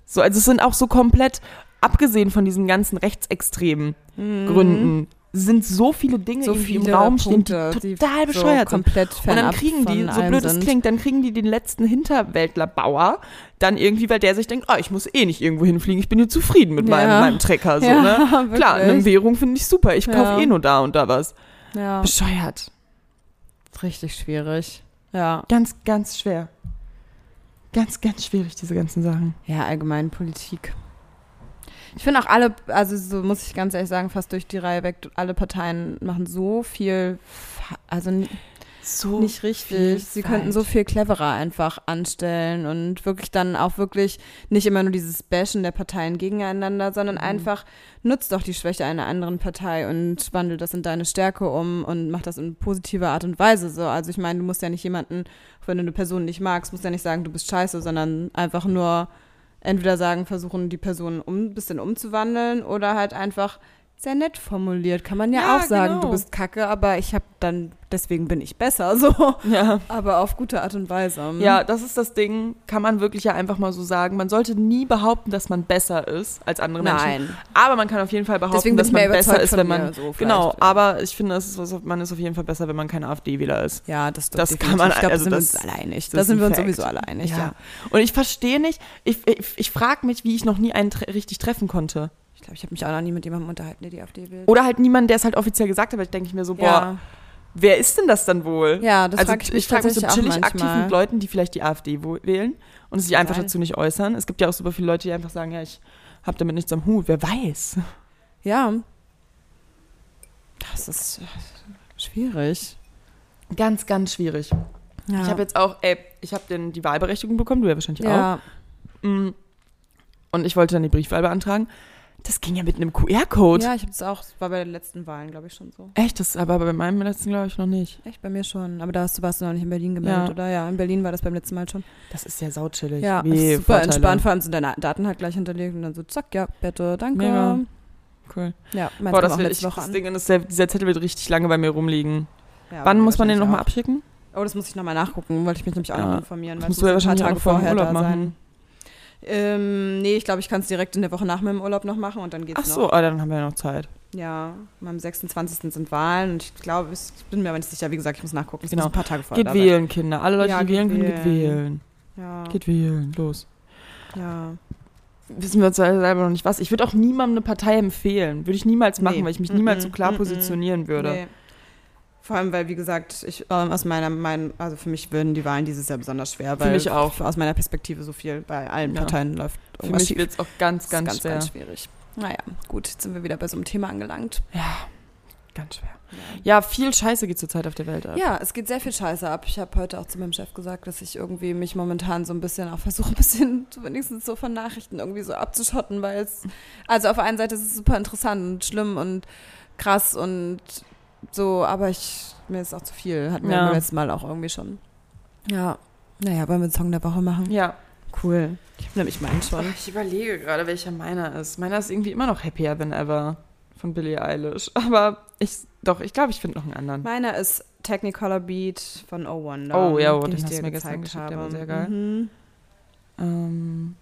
So, also es sind auch so komplett, abgesehen von diesen ganzen rechtsextremen Gründen, sind so viele Dinge so viele im Raum stehen, Punkte, die total bescheuert so sind. Und dann kriegen die, so blöd es klingt, dann kriegen die den letzten Hinterwäldlerbauer dann irgendwie, weil der sich denkt, oh, ich muss eh nicht irgendwo hinfliegen, ich bin hier zufrieden mit meinem, Ja. meinem Trecker. So, Ja, ne? wirklich. Klar, eine Währung finde ich super, ich kaufe Ja. eh nur da und da was. Ja, Bescheuert. richtig schwierig. Ja. Ganz, ganz schwer. Ganz, ganz schwierig, diese ganzen Sachen. Ja, allgemein Politik. Ich finde auch alle, also so muss ich ganz ehrlich sagen, fast durch die Reihe weg, alle Parteien machen so viel, also So nicht richtig. Sie könnten so viel cleverer einfach anstellen und wirklich dann auch wirklich nicht immer nur dieses Bashen der Parteien gegeneinander, sondern einfach nutzt doch die Schwäche einer anderen Partei und wandelt das in deine Stärke um und macht das in positiver Art und Weise so. Also ich meine, du musst ja nicht jemanden, wenn du eine Person nicht magst, musst ja nicht sagen, du bist scheiße, sondern einfach nur entweder sagen, versuchen die Person um, ein bisschen umzuwandeln oder halt einfach sehr nett formuliert. Kann man ja, Ja, auch sagen, genau. du bist kacke, aber ich habe dann, deswegen bin ich besser, so. Ja. Aber auf gute Art und Weise. Ja, das ist das Ding, kann man wirklich ja einfach mal so sagen. Man sollte nie behaupten, dass man besser ist als andere Menschen. Nein. Aber man kann auf jeden Fall behaupten, dass man besser ist, wenn man. so genau, ja. aber ich finde, es ist, man ist auf jeden Fall besser, wenn man kein AfD-Wähler ist. Ja, das, Das definitiv. kann man- Ich glaube, also da das- sind wir uns alle einig. das Da sind wir uns sowieso alle einig, ja. Und ich verstehe nicht, ich, ich, ich frage mich, wie ich noch nie einen tre richtig treffen konnte. Ich glaube, ich habe mich auch noch nie mit jemandem unterhalten, der die AfD will. Oder halt niemand, der es halt offiziell gesagt hat, weil ich denke ich mir so, boah, ja. wer ist denn das dann wohl? ja, das also frage ich mich frag mich so chillig aktiv mit Leuten, die vielleicht die AfD wählen und sich einfach dazu nicht äußern. Es gibt ja auch super viele Leute, die einfach sagen, ja, ich habe damit nichts am Hut. Wer weiß? Ja. Das ist äh, schwierig. Ganz, ganz schwierig. Ja. Ich habe jetzt auch, ey, ich habe die Wahlberechtigung bekommen, du ja wahrscheinlich ja. auch. Mm. Und ich wollte dann die Briefwahl beantragen. Das ging ja mit einem QR-Code. ja, ich habe es auch, das war bei den letzten Wahlen, glaube ich, schon so. Echt, das aber bei meinem letzten glaube ich noch nicht. Echt, bei mir schon. Aber da hast du, warst du noch nicht in Berlin gemeldet, Ja. oder? Ja, in Berlin war das beim letzten Mal schon. Das ist ja sauchillig. Ja, das super Vorteile. entspannt. Vor allem sind deine Daten halt gleich hinterlegt und dann so, zack, ja, bitte, danke. Mega. Cool. Ja, meins Boah, das auch will ich, Woche das. Ding ist, der, dieser Zettel wird richtig lange bei mir rumliegen. Ja, Wann muss man den nochmal auch. abschicken? Oh, das muss ich nochmal nachgucken, wollte ich mich nämlich auch Ja. noch informieren. Das musst du ja wahrscheinlich auch noch vor dem Urlaub da machen. Ähm, nee, ich glaube, ich kann es direkt in der Woche nach meinem Urlaub noch machen und dann geht's Ach noch. so, ah, dann haben wir ja noch Zeit. Ja, am 26. sind Wahlen und ich glaube, ich bin mir aber nicht sicher, wie gesagt, ich muss nachgucken. Ich Genau. ein paar Tage vorher Geht sein. wählen, Kinder. Alle Leute, Ja, die wählen können, geht wählen. Ja, Geht wählen. Los. ja. Wissen wir uns selber noch nicht was. Ich würde auch niemandem eine Partei empfehlen. Würde ich niemals machen, Nee. weil ich mich niemals so Mm-mm, klar mm-mm. positionieren würde. Nee. Vor allem, weil, wie gesagt, ich ähm, aus meiner Meinung, also für mich würden die Wahlen dieses Jahr besonders schwer, weil mich auch. aus meiner Perspektive so viel bei allen Ja. Parteien läuft Für mich wird es auch ganz, ganz, ganz, schwer. ganz schwierig. Naja, gut, jetzt sind wir wieder bei so einem Thema angelangt. ja, ganz schwer. Ja, viel Scheiße geht zurzeit auf der Welt ab. Ja, es geht sehr viel Scheiße ab. Ich habe heute auch zu meinem Chef gesagt, dass ich irgendwie mich momentan so ein bisschen auch versuche, ein bisschen wenigstens so von Nachrichten irgendwie so abzuschotten, weil es, also auf der einen Seite ist es super interessant und schlimm und krass und so, aber ich, mir ist auch zu viel. Hatten wir Ja. beim letzten Mal auch irgendwie schon. Ja. Naja, wollen wir einen Song der Woche machen? Ja, Cool. Ich habe nämlich meinen schon. Ich überlege gerade, welcher meiner ist. Meiner ist irgendwie immer noch Happier Than Ever von Billie Eilish. Aber ich, doch, ich glaube, ich finde noch einen anderen. Meiner ist Technicolor Beat von Oh Wonder. Oh, ja, oh, den den ich hast dir du mir gestern gezeigt geschickt, der war sehr geil. Mhm. Ähm,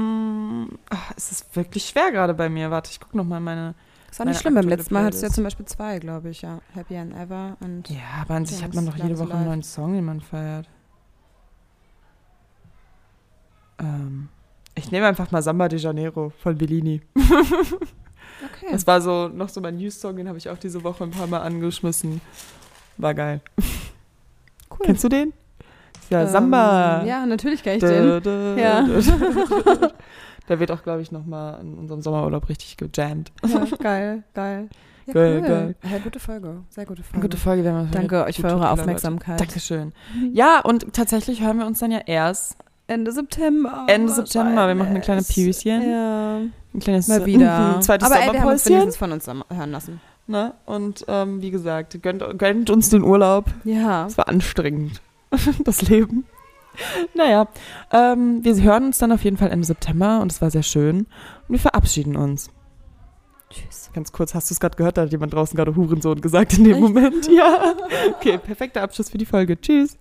mm, ach, es ist wirklich schwer gerade bei mir. Warte, ich gucke noch mal meine. Das war nicht schlimm. Beim letzten Mal hattest du ja zum Beispiel zwei, glaube ich, ja. Happy and Ever und Ja, aber an sich hat man doch jede Woche einen neuen Song, den man feiert. Ähm, ich nehme einfach mal Samba de Janeiro von Bellini. Okay. Das war so noch so mein News-Song, den habe ich auch diese Woche ein paar Mal angeschmissen. War geil. cool. Kennst du den? Ja, Ähm, Samba. Ja, natürlich kann ich den. Ja. da. Wird auch, glaube ich, nochmal in unserem Sommerurlaub richtig gejammt. Ja, geil, geil. Ja, Geil, cool. geil. Ja, gute Folge. Sehr gute Folge. Gute Folge, wir haben Danke euch für eure. Aufmerksamkeit. Dankeschön. Ja, und tatsächlich hören wir uns dann ja erst Ende September. Ende September. Wir machen eine kleine. Päuschen. Ja. ein kleines Mal wieder. ein zweites Aber ey, wir haben uns wenigstens von uns hören lassen. Ne? Und ähm, wie gesagt, gönnt, gönnt uns den Urlaub. Ja. Es war anstrengend, das Leben. Naja, ähm, wir hören uns dann auf jeden Fall Ende September und es war sehr schön. Und wir verabschieden uns. Tschüss. Ganz kurz, hast du es gerade gehört? Da hat jemand draußen gerade Hurensohn gesagt in dem Echt? Moment. Ja. Okay, perfekter Abschluss für die Folge. Tschüss.